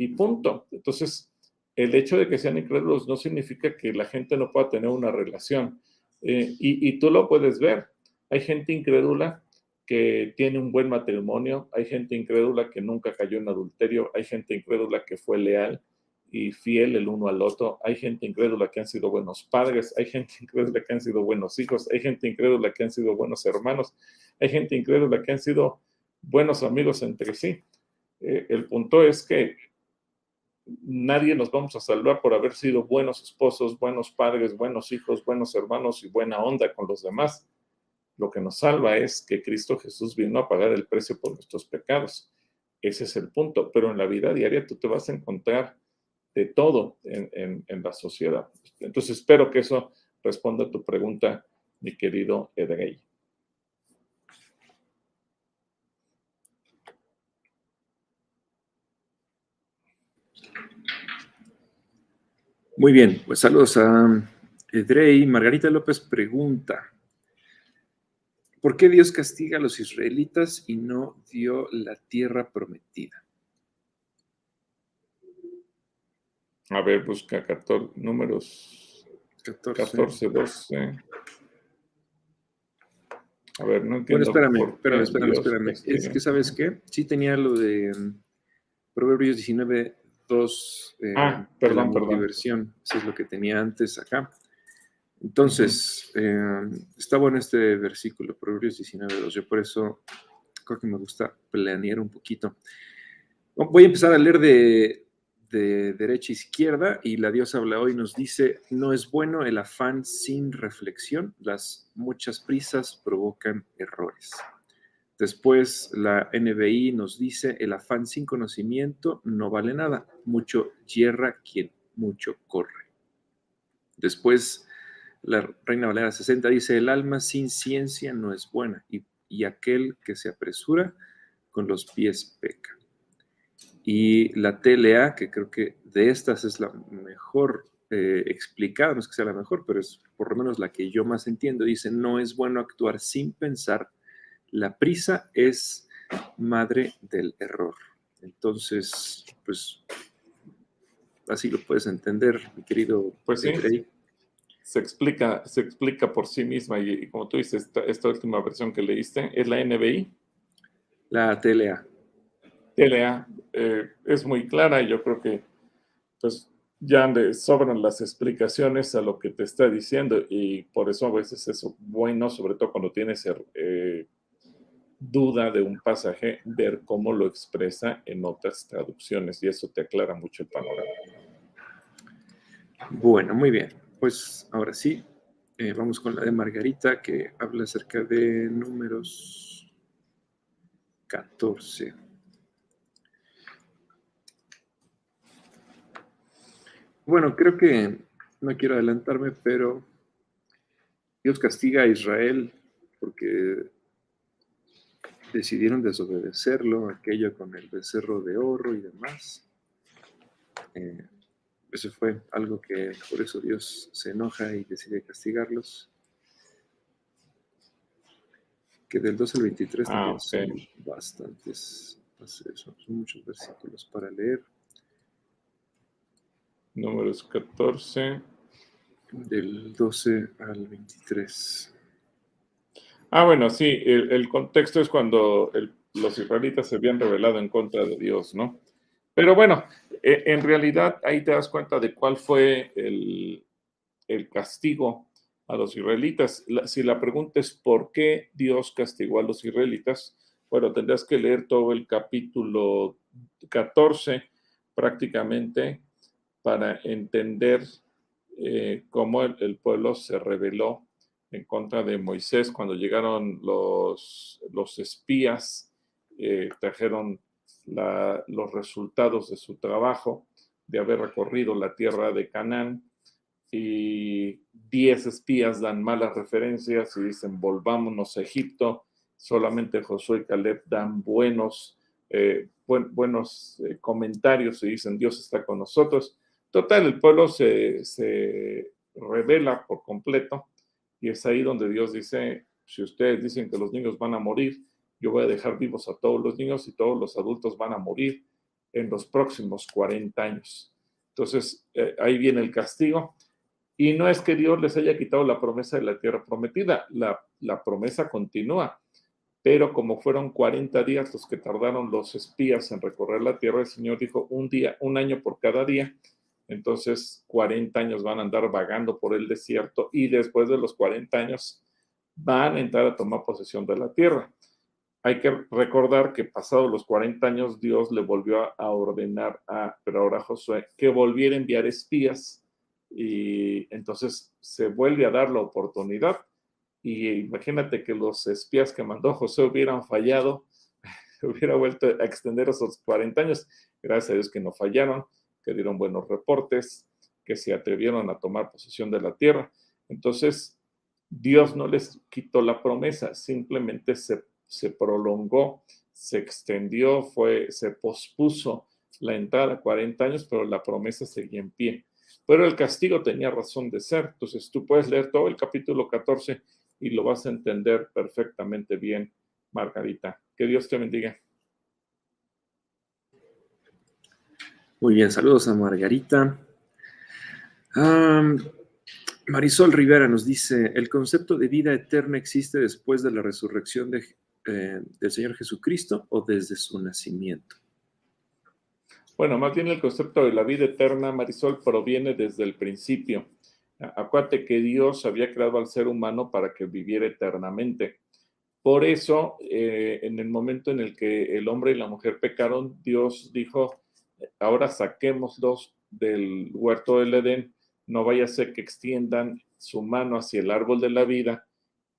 y punto. Entonces, el hecho de que sean incrédulos no significa que la gente no pueda tener una relación. Eh, y, tú lo puedes ver. Hay gente incrédula que tiene un buen matrimonio, hay gente incrédula que nunca cayó en adulterio, hay gente incrédula que fue leal y fiel el uno al otro, hay gente incrédula que han sido buenos padres, hay gente incrédula que han sido buenos hijos, hay gente incrédula que han sido buenos hermanos, hay gente incrédula que han sido buenos amigos entre sí. Eh, el punto es que nadie nos vamos a salvar por haber sido buenos esposos, buenos padres, buenos hijos, buenos hermanos y buena onda con los demás. Lo que nos salva es que Cristo Jesús vino a pagar el precio por nuestros pecados. Ese es el punto. Pero en la vida diaria tú te vas a encontrar de todo en, la sociedad. Entonces espero que eso responda a tu pregunta, mi querido Edrey. Muy bien, pues saludos a Edrey. Margarita López pregunta, ¿por qué Dios castiga a los israelitas y no dio la tierra prometida? A ver, busca 14, números 14, 12. A ver, no entiendo. Bueno, espérame, espérame, espérame, espérame. Es que, ¿sabes qué? Sí tenía lo de mm, Proverbios 19, dos eh, ah, perdón, perdón. diversión. Eso es lo que tenía antes acá. Entonces, eh, está bueno este versículo, Proverbios 19, 2. Yo por eso creo que me gusta planear un poquito. Voy a empezar a leer de, de derecha a izquierda y la diosa habla hoy nos dice, no es bueno el afán sin reflexión, las muchas prisas provocan errores. Después la NBI nos dice, el afán sin conocimiento no vale nada, mucho hierra quien mucho corre. Después la Reina Valera 60 dice, el alma sin ciencia no es buena y, aquel que se apresura con los pies peca. Y la TLA, que creo que de estas es la mejor eh, explicada, no es que sea la mejor, pero es por lo menos la que yo más entiendo, dice, no es bueno actuar sin pensar la prisa es madre del error. Entonces, pues, así lo puedes entender, mi querido. Pues sí. Se explica, se explica por sí misma y, como tú dices, esta, última versión que leíste es la NBI. La TLA. TLA eh, es muy clara y yo creo que pues ya le sobran las explicaciones a lo que te está diciendo y por eso a veces es bueno, sobre todo cuando tienes eh, duda de un pasaje, ver cómo lo expresa en otras traducciones y eso te aclara mucho el panorama. Bueno, muy bien. Pues ahora sí, eh, vamos con la de Margarita que habla acerca de números 14. Bueno, creo que no quiero adelantarme, pero Dios castiga a Israel porque decidieron desobedecerlo, aquello con el becerro de oro y demás. Eh, eso fue algo que por eso Dios se enoja y decide castigarlos. Que del 2 al 23 ah, son bastantes, son muchos versículos para leer. Números 14. Del 12 al 23. Ah, bueno, sí, el, contexto es cuando los israelitas se habían rebelado en contra de Dios, ¿no? Pero bueno, e, en realidad ahí te das cuenta de cuál fue el, castigo a los israelitas. si la pregunta es por qué Dios castigó a los israelitas, bueno, tendrías que leer todo el capítulo 14 prácticamente para entender eh, cómo el, pueblo se rebeló en contra de Moisés cuando llegaron los, los espías, eh, trajeron los resultados de su trabajo de haber recorrido la tierra de Canaán y diez espías dan malas referencias y dicen volvámonos a Egipto, solamente Josué y Caleb dan buenos, eh, buenos eh, comentarios y dicen Dios está con nosotros. Total, el pueblo se, se revela por completo y es ahí donde Dios dice, si ustedes dicen que los niños van a morir, yo voy a dejar vivos a todos los niños y todos los adultos van a morir en los próximos 40 años. Entonces, eh, ahí viene el castigo. Y no es que Dios les haya quitado la promesa de la tierra prometida, la, la promesa continúa. Pero como fueron 40 días los que tardaron los espías en recorrer la tierra, el Señor dijo un día, un año por cada día. Entonces, 40 años van a andar vagando por el desierto y después de los 40 años van a entrar a tomar posesión de la tierra. Hay que recordar que pasados los 40 años Dios le volvió a, ordenar a, pero ahora Josué, que volviera a enviar espías y entonces se vuelve a dar la oportunidad. Y imagínate que los espías que mandó José hubieran fallado, hubiera vuelto a extender esos 40 años, gracias a Dios que no fallaron, que dieron buenos reportes, que se atrevieron a tomar posesión de la tierra. Entonces, Dios no les quitó la promesa, simplemente se se prolongó, se extendió, fue, se pospuso la entrada a 40 años, pero la promesa seguía en pie. Pero el castigo tenía razón de ser. Entonces tú puedes leer todo el capítulo 14 y lo vas a entender perfectamente bien, Margarita. Que Dios te bendiga. Muy bien, saludos a Margarita. Marisol Rivera nos dice, ¿el concepto de vida eterna existe después de la resurrección eh, del Señor Jesucristo o desde su nacimiento? Bueno, más bien el concepto de la vida eterna, Marisol, proviene desde el principio. Acuérdate que Dios había creado al ser humano para que viviera eternamente. Por eso, eh, en el momento en el que el hombre y la mujer pecaron, Dios dijo, ahora saquémoslos del huerto del Edén, no vaya a ser que extiendan su mano hacia el árbol de la vida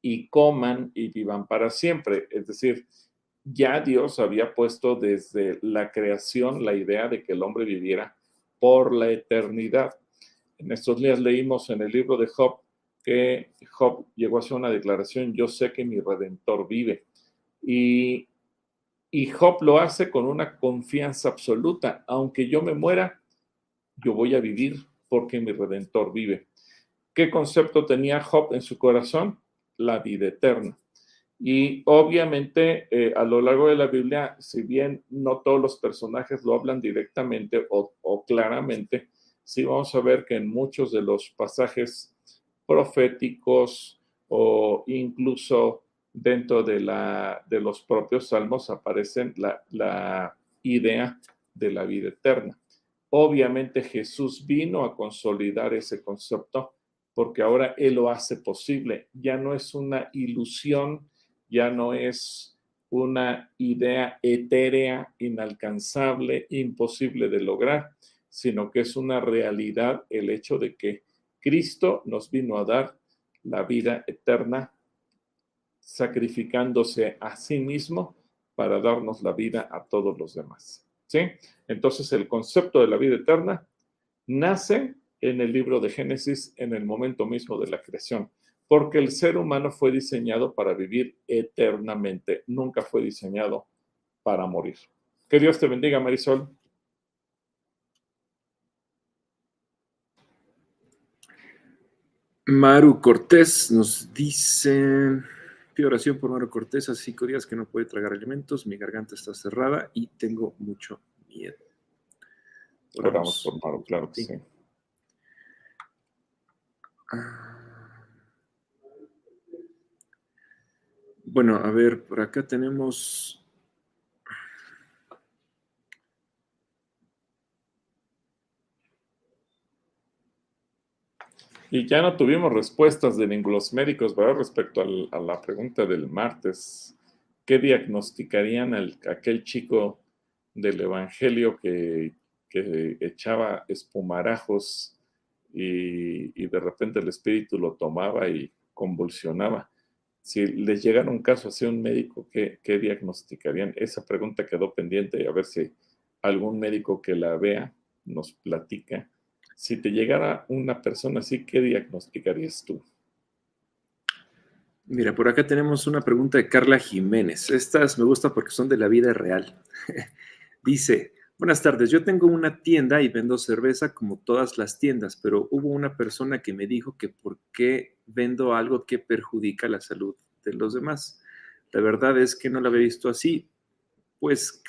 y coman y vivan para siempre. Es decir, ya Dios había puesto desde la creación la idea de que el hombre viviera por la eternidad. En estos días leímos en el libro de Job que Job llegó a hacer una declaración, yo sé que mi redentor vive. Y, y Job lo hace con una confianza absoluta, aunque yo me muera, yo voy a vivir porque mi redentor vive. ¿Qué concepto tenía Job en su corazón? la vida eterna. Y obviamente eh, a lo largo de la Biblia, si bien no todos los personajes lo hablan directamente o, claramente, sí vamos a ver que en muchos de los pasajes proféticos o incluso dentro de, la, de los propios salmos aparecen la, la idea de la vida eterna. Obviamente Jesús vino a consolidar ese concepto porque ahora Él lo hace posible. Ya no es una ilusión, ya no es una idea etérea, inalcanzable, imposible de lograr, sino que es una realidad el hecho de que Cristo nos vino a dar la vida eterna, sacrificándose a sí mismo para darnos la vida a todos los demás. ¿Sí? Entonces el concepto de la vida eterna nace en el libro de Génesis en el momento mismo de la creación, porque el ser humano fue diseñado para vivir eternamente, nunca fue diseñado para morir. Que Dios te bendiga, Marisol. Maru Cortés nos dice, pido oración por Maru Cortés, hace cinco días que no puede tragar alimentos, mi garganta está cerrada y tengo mucho miedo. Oramos por Maru, claro que sí. Bueno, a ver, por acá tenemos... Y ya no tuvimos respuestas de los médicos, ¿verdad? Respecto a la pregunta del martes. ¿Qué diagnosticarían a aquel chico del Evangelio que, echaba espumarajos y, de repente el espíritu lo tomaba y convulsionaba? Si les llegara un caso así a un médico, ¿qué, ¿qué diagnosticarían? Esa pregunta quedó pendiente y a ver si algún médico que la vea nos platica si te llegara una persona así, ¿qué diagnosticarías tú? Mira, por acá tenemos una pregunta de Carla Jiménez. Estas me gustan porque son de la vida real. Dice, buenas tardes, yo tengo una tienda y vendo cerveza como todas las tiendas, pero hubo una persona que me dijo que por qué vendo algo que perjudica la salud de los demás. La verdad es que no la había visto así, pues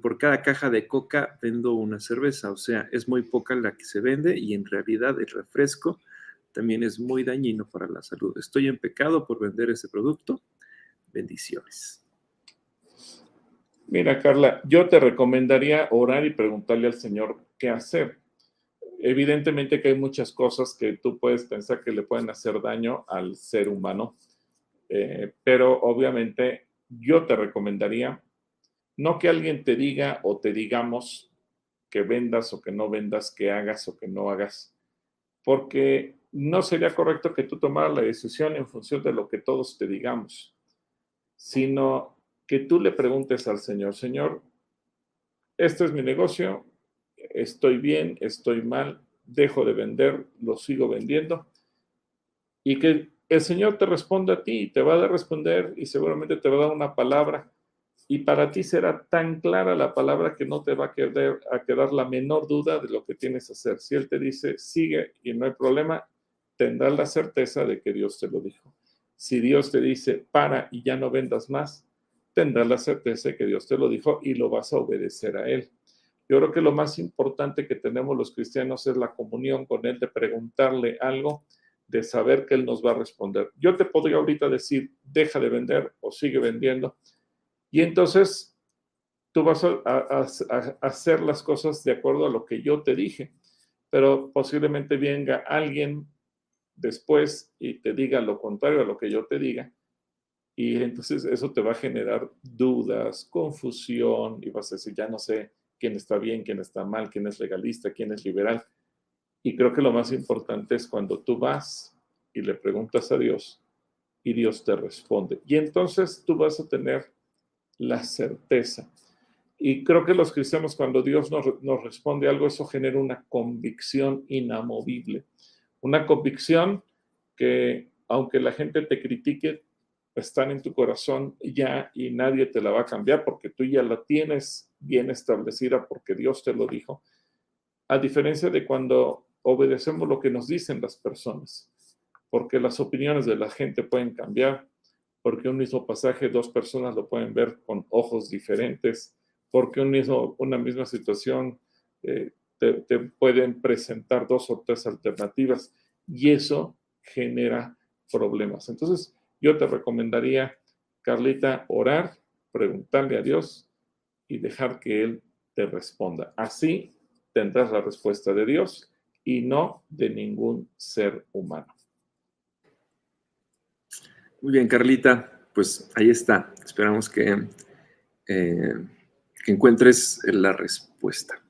por cada caja de coca vendo una cerveza, o sea, es muy poca la que se vende y en realidad el refresco también es muy dañino para la salud. Estoy en pecado por vender ese producto. Bendiciones. Mira, Carla, yo te recomendaría orar y preguntarle al Señor qué hacer. Evidentemente que hay muchas cosas que tú puedes pensar que le pueden hacer daño al ser humano, eh, pero obviamente yo te recomendaría no que alguien te diga o te digamos que vendas o que no vendas, que hagas o que no hagas, porque no sería correcto que tú tomaras la decisión en función de lo que todos te digamos, sino que tú le preguntes al Señor, Señor, este es mi negocio, estoy bien, estoy mal, dejo de vender, lo sigo vendiendo, y que el Señor te responda a ti, te va a responder y seguramente te va a dar una palabra y para ti será tan clara la palabra que no te va a quedar, la menor duda de lo que tienes que hacer. Si Él te dice, sigue y no hay problema, tendrás la certeza de que Dios te lo dijo. Si Dios te dice, para y ya no vendas más, tendrás la certeza de que Dios te lo dijo y lo vas a obedecer a Él. Yo creo que lo más importante que tenemos los cristianos es la comunión con Él, de preguntarle algo, de saber que Él nos va a responder. Yo te podría ahorita decir, deja de vender o sigue vendiendo, y entonces tú vas a, hacer las cosas de acuerdo a lo que yo te dije, pero posiblemente venga alguien después y te diga lo contrario a lo que yo te diga. Y entonces eso te va a generar dudas, confusión y vas a decir, ya no sé quién está bien, quién está mal, quién es legalista, quién es liberal. Y creo que lo más importante es cuando tú vas y le preguntas a Dios y Dios te responde. Y entonces tú vas a tener la certeza. Y creo que los cristianos, cuando Dios nos, responde algo, eso genera una convicción inamovible. Una convicción que, aunque la gente te critique, están en tu corazón ya y nadie te la va a cambiar porque tú ya la tienes bien establecida porque Dios te lo dijo. A diferencia de cuando obedecemos lo que nos dicen las personas, porque las opiniones de la gente pueden cambiar, porque un mismo pasaje dos personas lo pueden ver con ojos diferentes, porque un mismo, una misma situación eh, te, te, pueden presentar dos o tres alternativas y eso genera problemas. Entonces, yo te recomendaría, Carlita, orar, preguntarle a Dios y dejar que Él te responda. Así tendrás la respuesta de Dios y no de ningún ser humano. Muy bien, Carlita, pues ahí está. Esperamos que, eh, que encuentres la respuesta.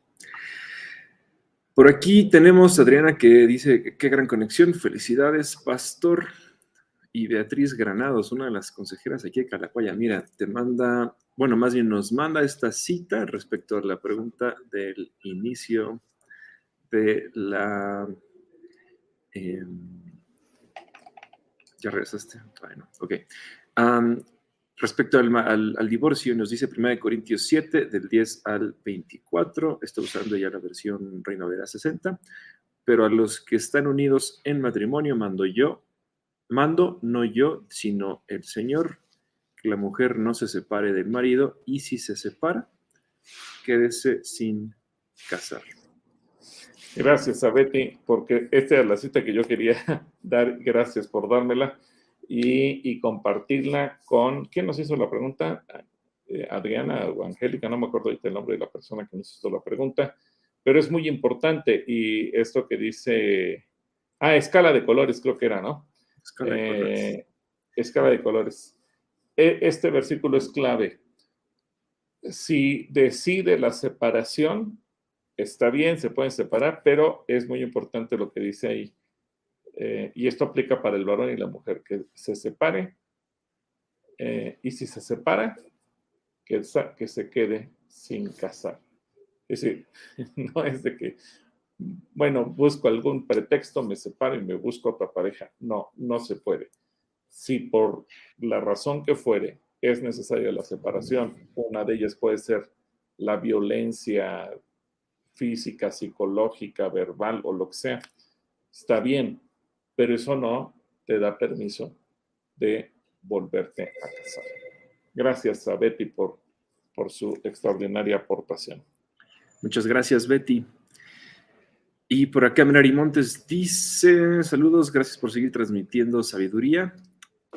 Por aquí tenemos a Adriana que dice, qué gran conexión, felicidades, pastor. Y Beatriz Granados, una de las consejeras aquí de Calacuaya, mira, te manda, bueno, más bien nos manda esta cita respecto a la pregunta del inicio de la... Em, ¿Ya regresaste? Respecto al, divorcio, nos dice 1 Corintios 7, del 10 al 24. Estoy usando ya la versión Reina Vera 60. Pero a los que están unidos en matrimonio mando yo, mando no yo, sino el Señor, que la mujer no se separe del marido y si se separa, quédese sin casar. Gracias a Betty, porque esta es la cita que yo quería dar. Gracias por dármela y, compartirla con. ¿Quién nos hizo la pregunta? Eh, Adriana o Angélica, no me acuerdo ahorita el nombre de la persona que nos hizo la pregunta, pero es muy importante. Y esto que dice. Ah, escala de colores, creo que era, ¿no? Escala de colores. Eh, escala de colores. E- Este versículo es clave. Si decide la separación, está bien, se pueden separar, pero es muy importante lo que dice ahí. Eh, y esto aplica para el varón y la mujer, que se separe. eh, y si se separa, que, que se quede sin casar. Es decir, no es de que, bueno, busco algún pretexto, me separo y me busco otra pareja. No, no se puede. Si por la razón que fuere es necesaria la separación, una de ellas puede ser la violencia física, psicológica, verbal o lo que sea, está bien, pero eso no te da permiso de volverte a casar. Gracias a Betty por, por su extraordinaria aportación. Muchas gracias, Betty. Y por acá Menari Montes dice, saludos, gracias por seguir transmitiendo sabiduría.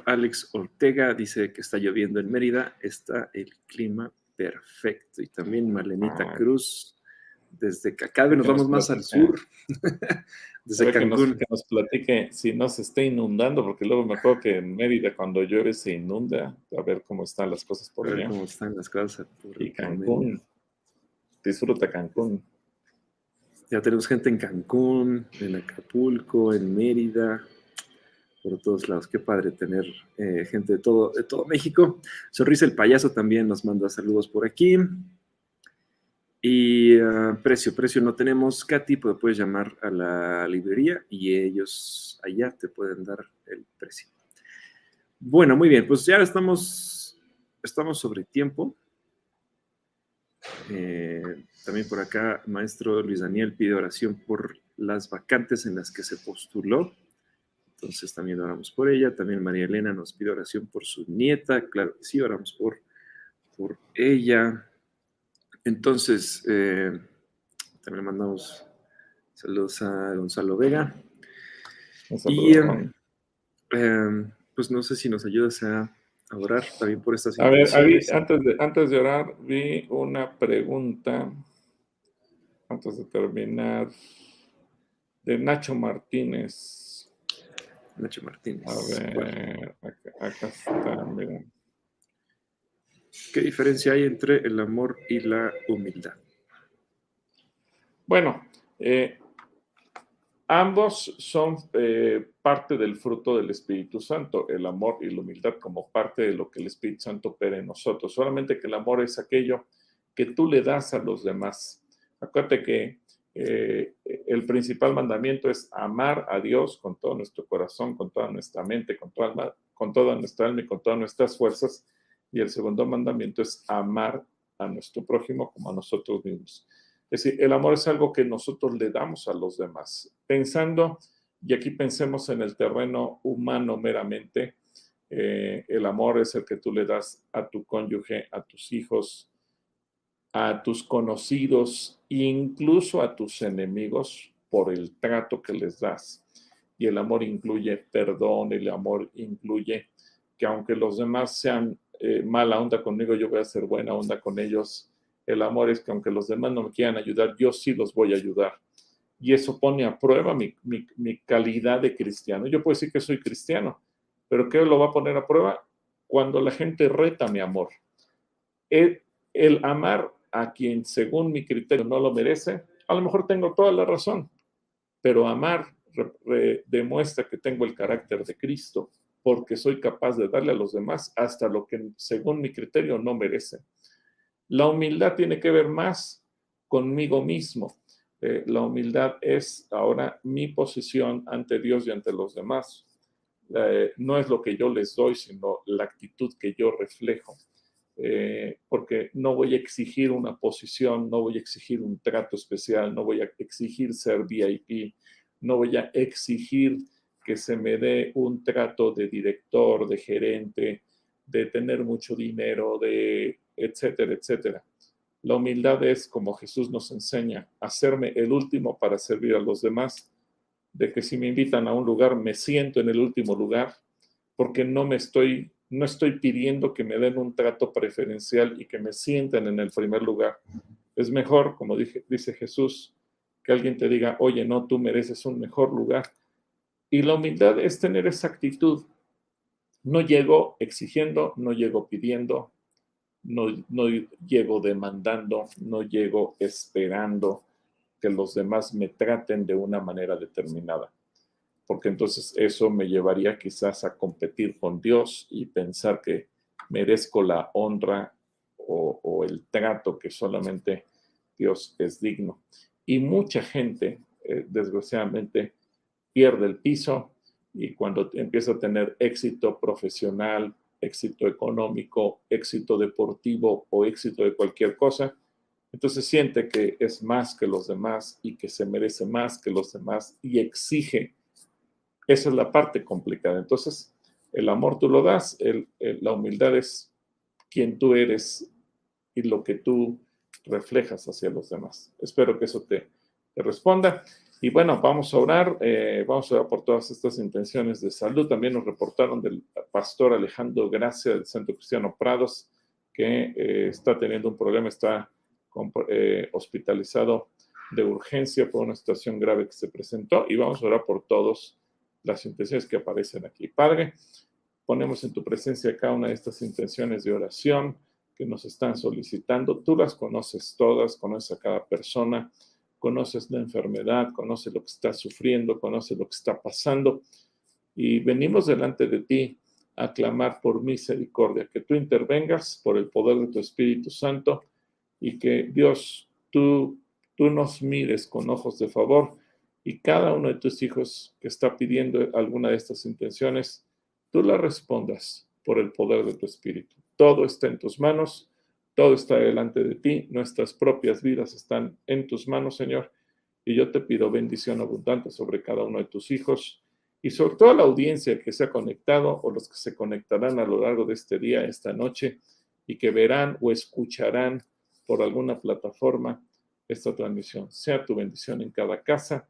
Alex Ortega dice que está lloviendo en Mérida, está el clima perfecto. Y también Marlenita Ah. Cruz, desde Que nos vamos más al sur, desde ver, que, nos, Cancún. que nos platique si no se está inundando, porque luego me acuerdo que en Mérida cuando llueve se inunda, a ver cómo están las cosas por A ver allá. cómo están las cosas. por- Y Cancún, disfruta Cancún. Ya tenemos gente en Cancún, en Acapulco, en Mérida, por todos lados. Qué padre tener eh, gente de todo, de todo México. Sonrisa el payaso también nos manda saludos por aquí. Y ah, precio, precio no tenemos. Katy, pues puedes llamar a la librería y ellos allá te pueden dar el precio. Bueno, muy bien, pues ya estamos, estamos sobre tiempo. Eh, también por acá, maestro Luis Daniel pide oración por las vacantes en las que se postuló. Entonces también oramos por ella. También María Elena nos pide oración por su nieta. Claro que sí, oramos por, por ella. Entonces, eh, también mandamos saludos a Gonzalo Vega. Y, em. Eh, pues no sé si nos ayudas a, a orar también por estas A ver, ahí, antes, de, antes de orar, vi una pregunta, antes de terminar, de Nacho Martínez. Nacho Martínez. A ver, acá, acá está, mira. ¿Qué diferencia hay entre el amor y la humildad? Bueno, eh, ambos son eh, parte del fruto del Espíritu Santo, el amor y la humildad como parte de lo que el Espíritu Santo opera en nosotros. Solamente que el amor es aquello que tú le das a los demás. Acuérdate que eh, el principal mandamiento es amar a Dios con todo nuestro corazón, con toda nuestra mente, con toda, alma- con toda nuestra alma y con todas nuestras fuerzas. Y el segundo mandamiento es amar a nuestro prójimo como a nosotros mismos. Es decir, el amor es algo que nosotros le damos a los demás. Pensando, y aquí pensemos en el terreno humano meramente, eh, el amor es el que tú le das a tu cónyuge, a tus hijos, a tus conocidos incluso a tus enemigos por el trato que les das. Y el amor incluye perdón, el amor incluye que aunque los demás sean eh, mala onda conmigo, yo voy a ser buena onda con ellos. El amor es que aunque los demás no me quieran ayudar, yo sí los voy a ayudar. Y eso pone a prueba mi, mi- calidad de cristiano. Yo puedo decir que soy cristiano, pero ¿qué lo va a poner a prueba? Cuando la gente reta mi amor. El, el amar a quien según mi criterio no lo merece, a lo mejor tengo toda la razón, pero amar demuestra que tengo el carácter de Cristo porque soy capaz de darle a los demás hasta lo que según mi criterio no merecen. La humildad tiene que ver más conmigo mismo. Eh, la humildad es ahora mi posición ante Dios y ante los demás. Eh, no es lo que yo les doy, sino la actitud que yo reflejo. Eh, porque no voy a exigir una posición, no voy a exigir un trato especial, no voy a exigir ser VIP, no voy a exigir que se me dé un trato de director, de gerente, de tener mucho dinero, de etcétera, etcétera. La humildad es, como Jesús nos enseña, hacerme el último para servir a los demás, de que si me invitan a un lugar, me siento en el último lugar, porque no me estoy, no estoy pidiendo que me den un trato preferencial y que me sienten en el primer lugar. Es mejor, como dice Jesús, que alguien te diga, oye, no, tú mereces un mejor lugar, Y la humildad es tener esa actitud. No llego exigiendo, no llego pidiendo, no, llego demandando, no llego esperando que los demás me traten de una manera determinada, porque entonces eso me llevaría quizás a competir con Dios y pensar que merezco la honra o, el trato que solamente Dios es digno. Y mucha gente, eh, desgraciadamente, pierde el piso y cuando empieza a tener éxito profesional, éxito económico, éxito deportivo o éxito de cualquier cosa, entonces siente que es más que los demás y que se merece más que los demás y exige. Esa es la parte complicada. Entonces, el amor tú lo das, la humildad es quien tú eres y lo que tú reflejas hacia los demás. Espero que eso te, responda. Y bueno, vamos a orar, eh, vamos a orar por todas estas intenciones de salud. También nos reportaron del pastor Alejandro Gracia del Centro Cristiano Prados, que eh, está teniendo un problema, está eh, hospitalizado de urgencia por una situación grave que se presentó. Y vamos a orar por todas las intenciones que aparecen aquí. Padre, ponemos en tu presencia cada una de estas intenciones de oración que nos están solicitando. Tú las conoces todas, conoces a cada persona, conoces la enfermedad, conoces lo que está sufriendo, conoces lo que está pasando. Y venimos delante de ti a clamar por misericordia, que tú intervengas por el poder de tu Espíritu Santo y que Dios, tú, tú nos mires con ojos de favor y cada uno de tus hijos que está pidiendo alguna de estas intenciones, tú la respondas por el poder de tu Espíritu. Todo está en tus manos, todo está delante de ti, nuestras propias vidas están en tus manos, Señor. Y yo te pido bendición abundante sobre cada uno de tus hijos y sobre toda la audiencia que se ha conectado o los que se conectarán a lo largo de este día, esta noche, y que verán o escucharán por alguna plataforma esta transmisión. Sea tu bendición en cada casa,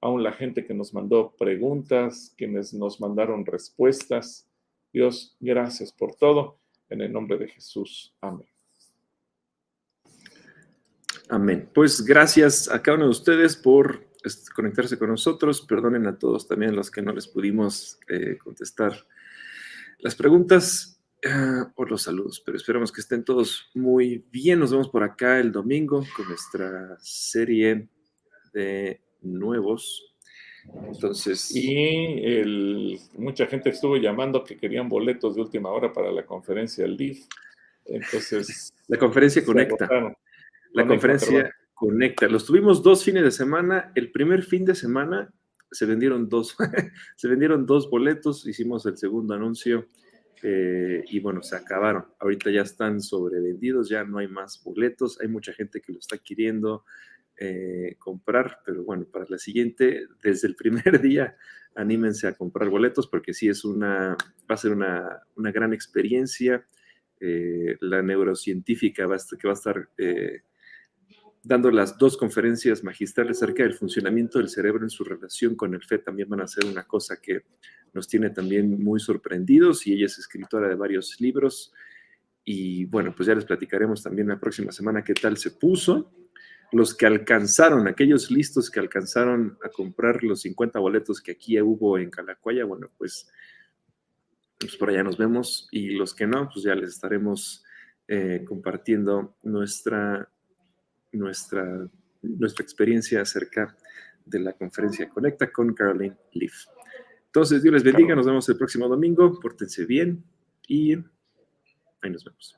aún la gente que nos mandó preguntas, quienes nos mandaron respuestas. Dios, gracias por todo. En el nombre de Jesús. Amén. Amén. Pues gracias a cada uno de ustedes por conectarse con nosotros. Perdonen a todos también los que no les pudimos eh, contestar las preguntas eh, o los saludos, pero esperamos que estén todos muy bien. Nos vemos por acá el domingo con nuestra serie de nuevos entonces. Y mucha gente estuvo llamando que querían boletos de última hora para la conferencia del DIF. Entonces. La conferencia conecta. La conferencia conecta. Los tuvimos dos fines de semana. El primer fin de semana se vendieron dos. se vendieron dos boletos. Hicimos el segundo anuncio. Eh, y bueno, se acabaron. Ahorita ya están sobrevendidos, ya no hay más boletos. Hay mucha gente que lo está adquiriendo eh, comprar, pero bueno, para la siguiente, desde el primer día, anímense a comprar boletos porque sí es una, va a ser una, gran experiencia. Eh, la neurocientífica va a estar, que va a estar eh, dando las dos conferencias magistrales acerca del funcionamiento del cerebro en su relación con el FE, también van a ser una cosa que nos tiene también muy sorprendidos y ella es escritora de varios libros. Y bueno, pues ya les platicaremos también la próxima semana qué tal se puso los que alcanzaron, aquellos listos que alcanzaron a comprar los 50 boletos que aquí hubo en Calacuaya, bueno, pues, pues por allá nos vemos. Y los que no, pues ya les estaremos eh, compartiendo nuestra, nuestra, nuestra experiencia acerca de la conferencia Conecta con Caroline Leaf. Entonces, Dios les bendiga, nos vemos el próximo domingo, pórtense bien y ahí nos vemos.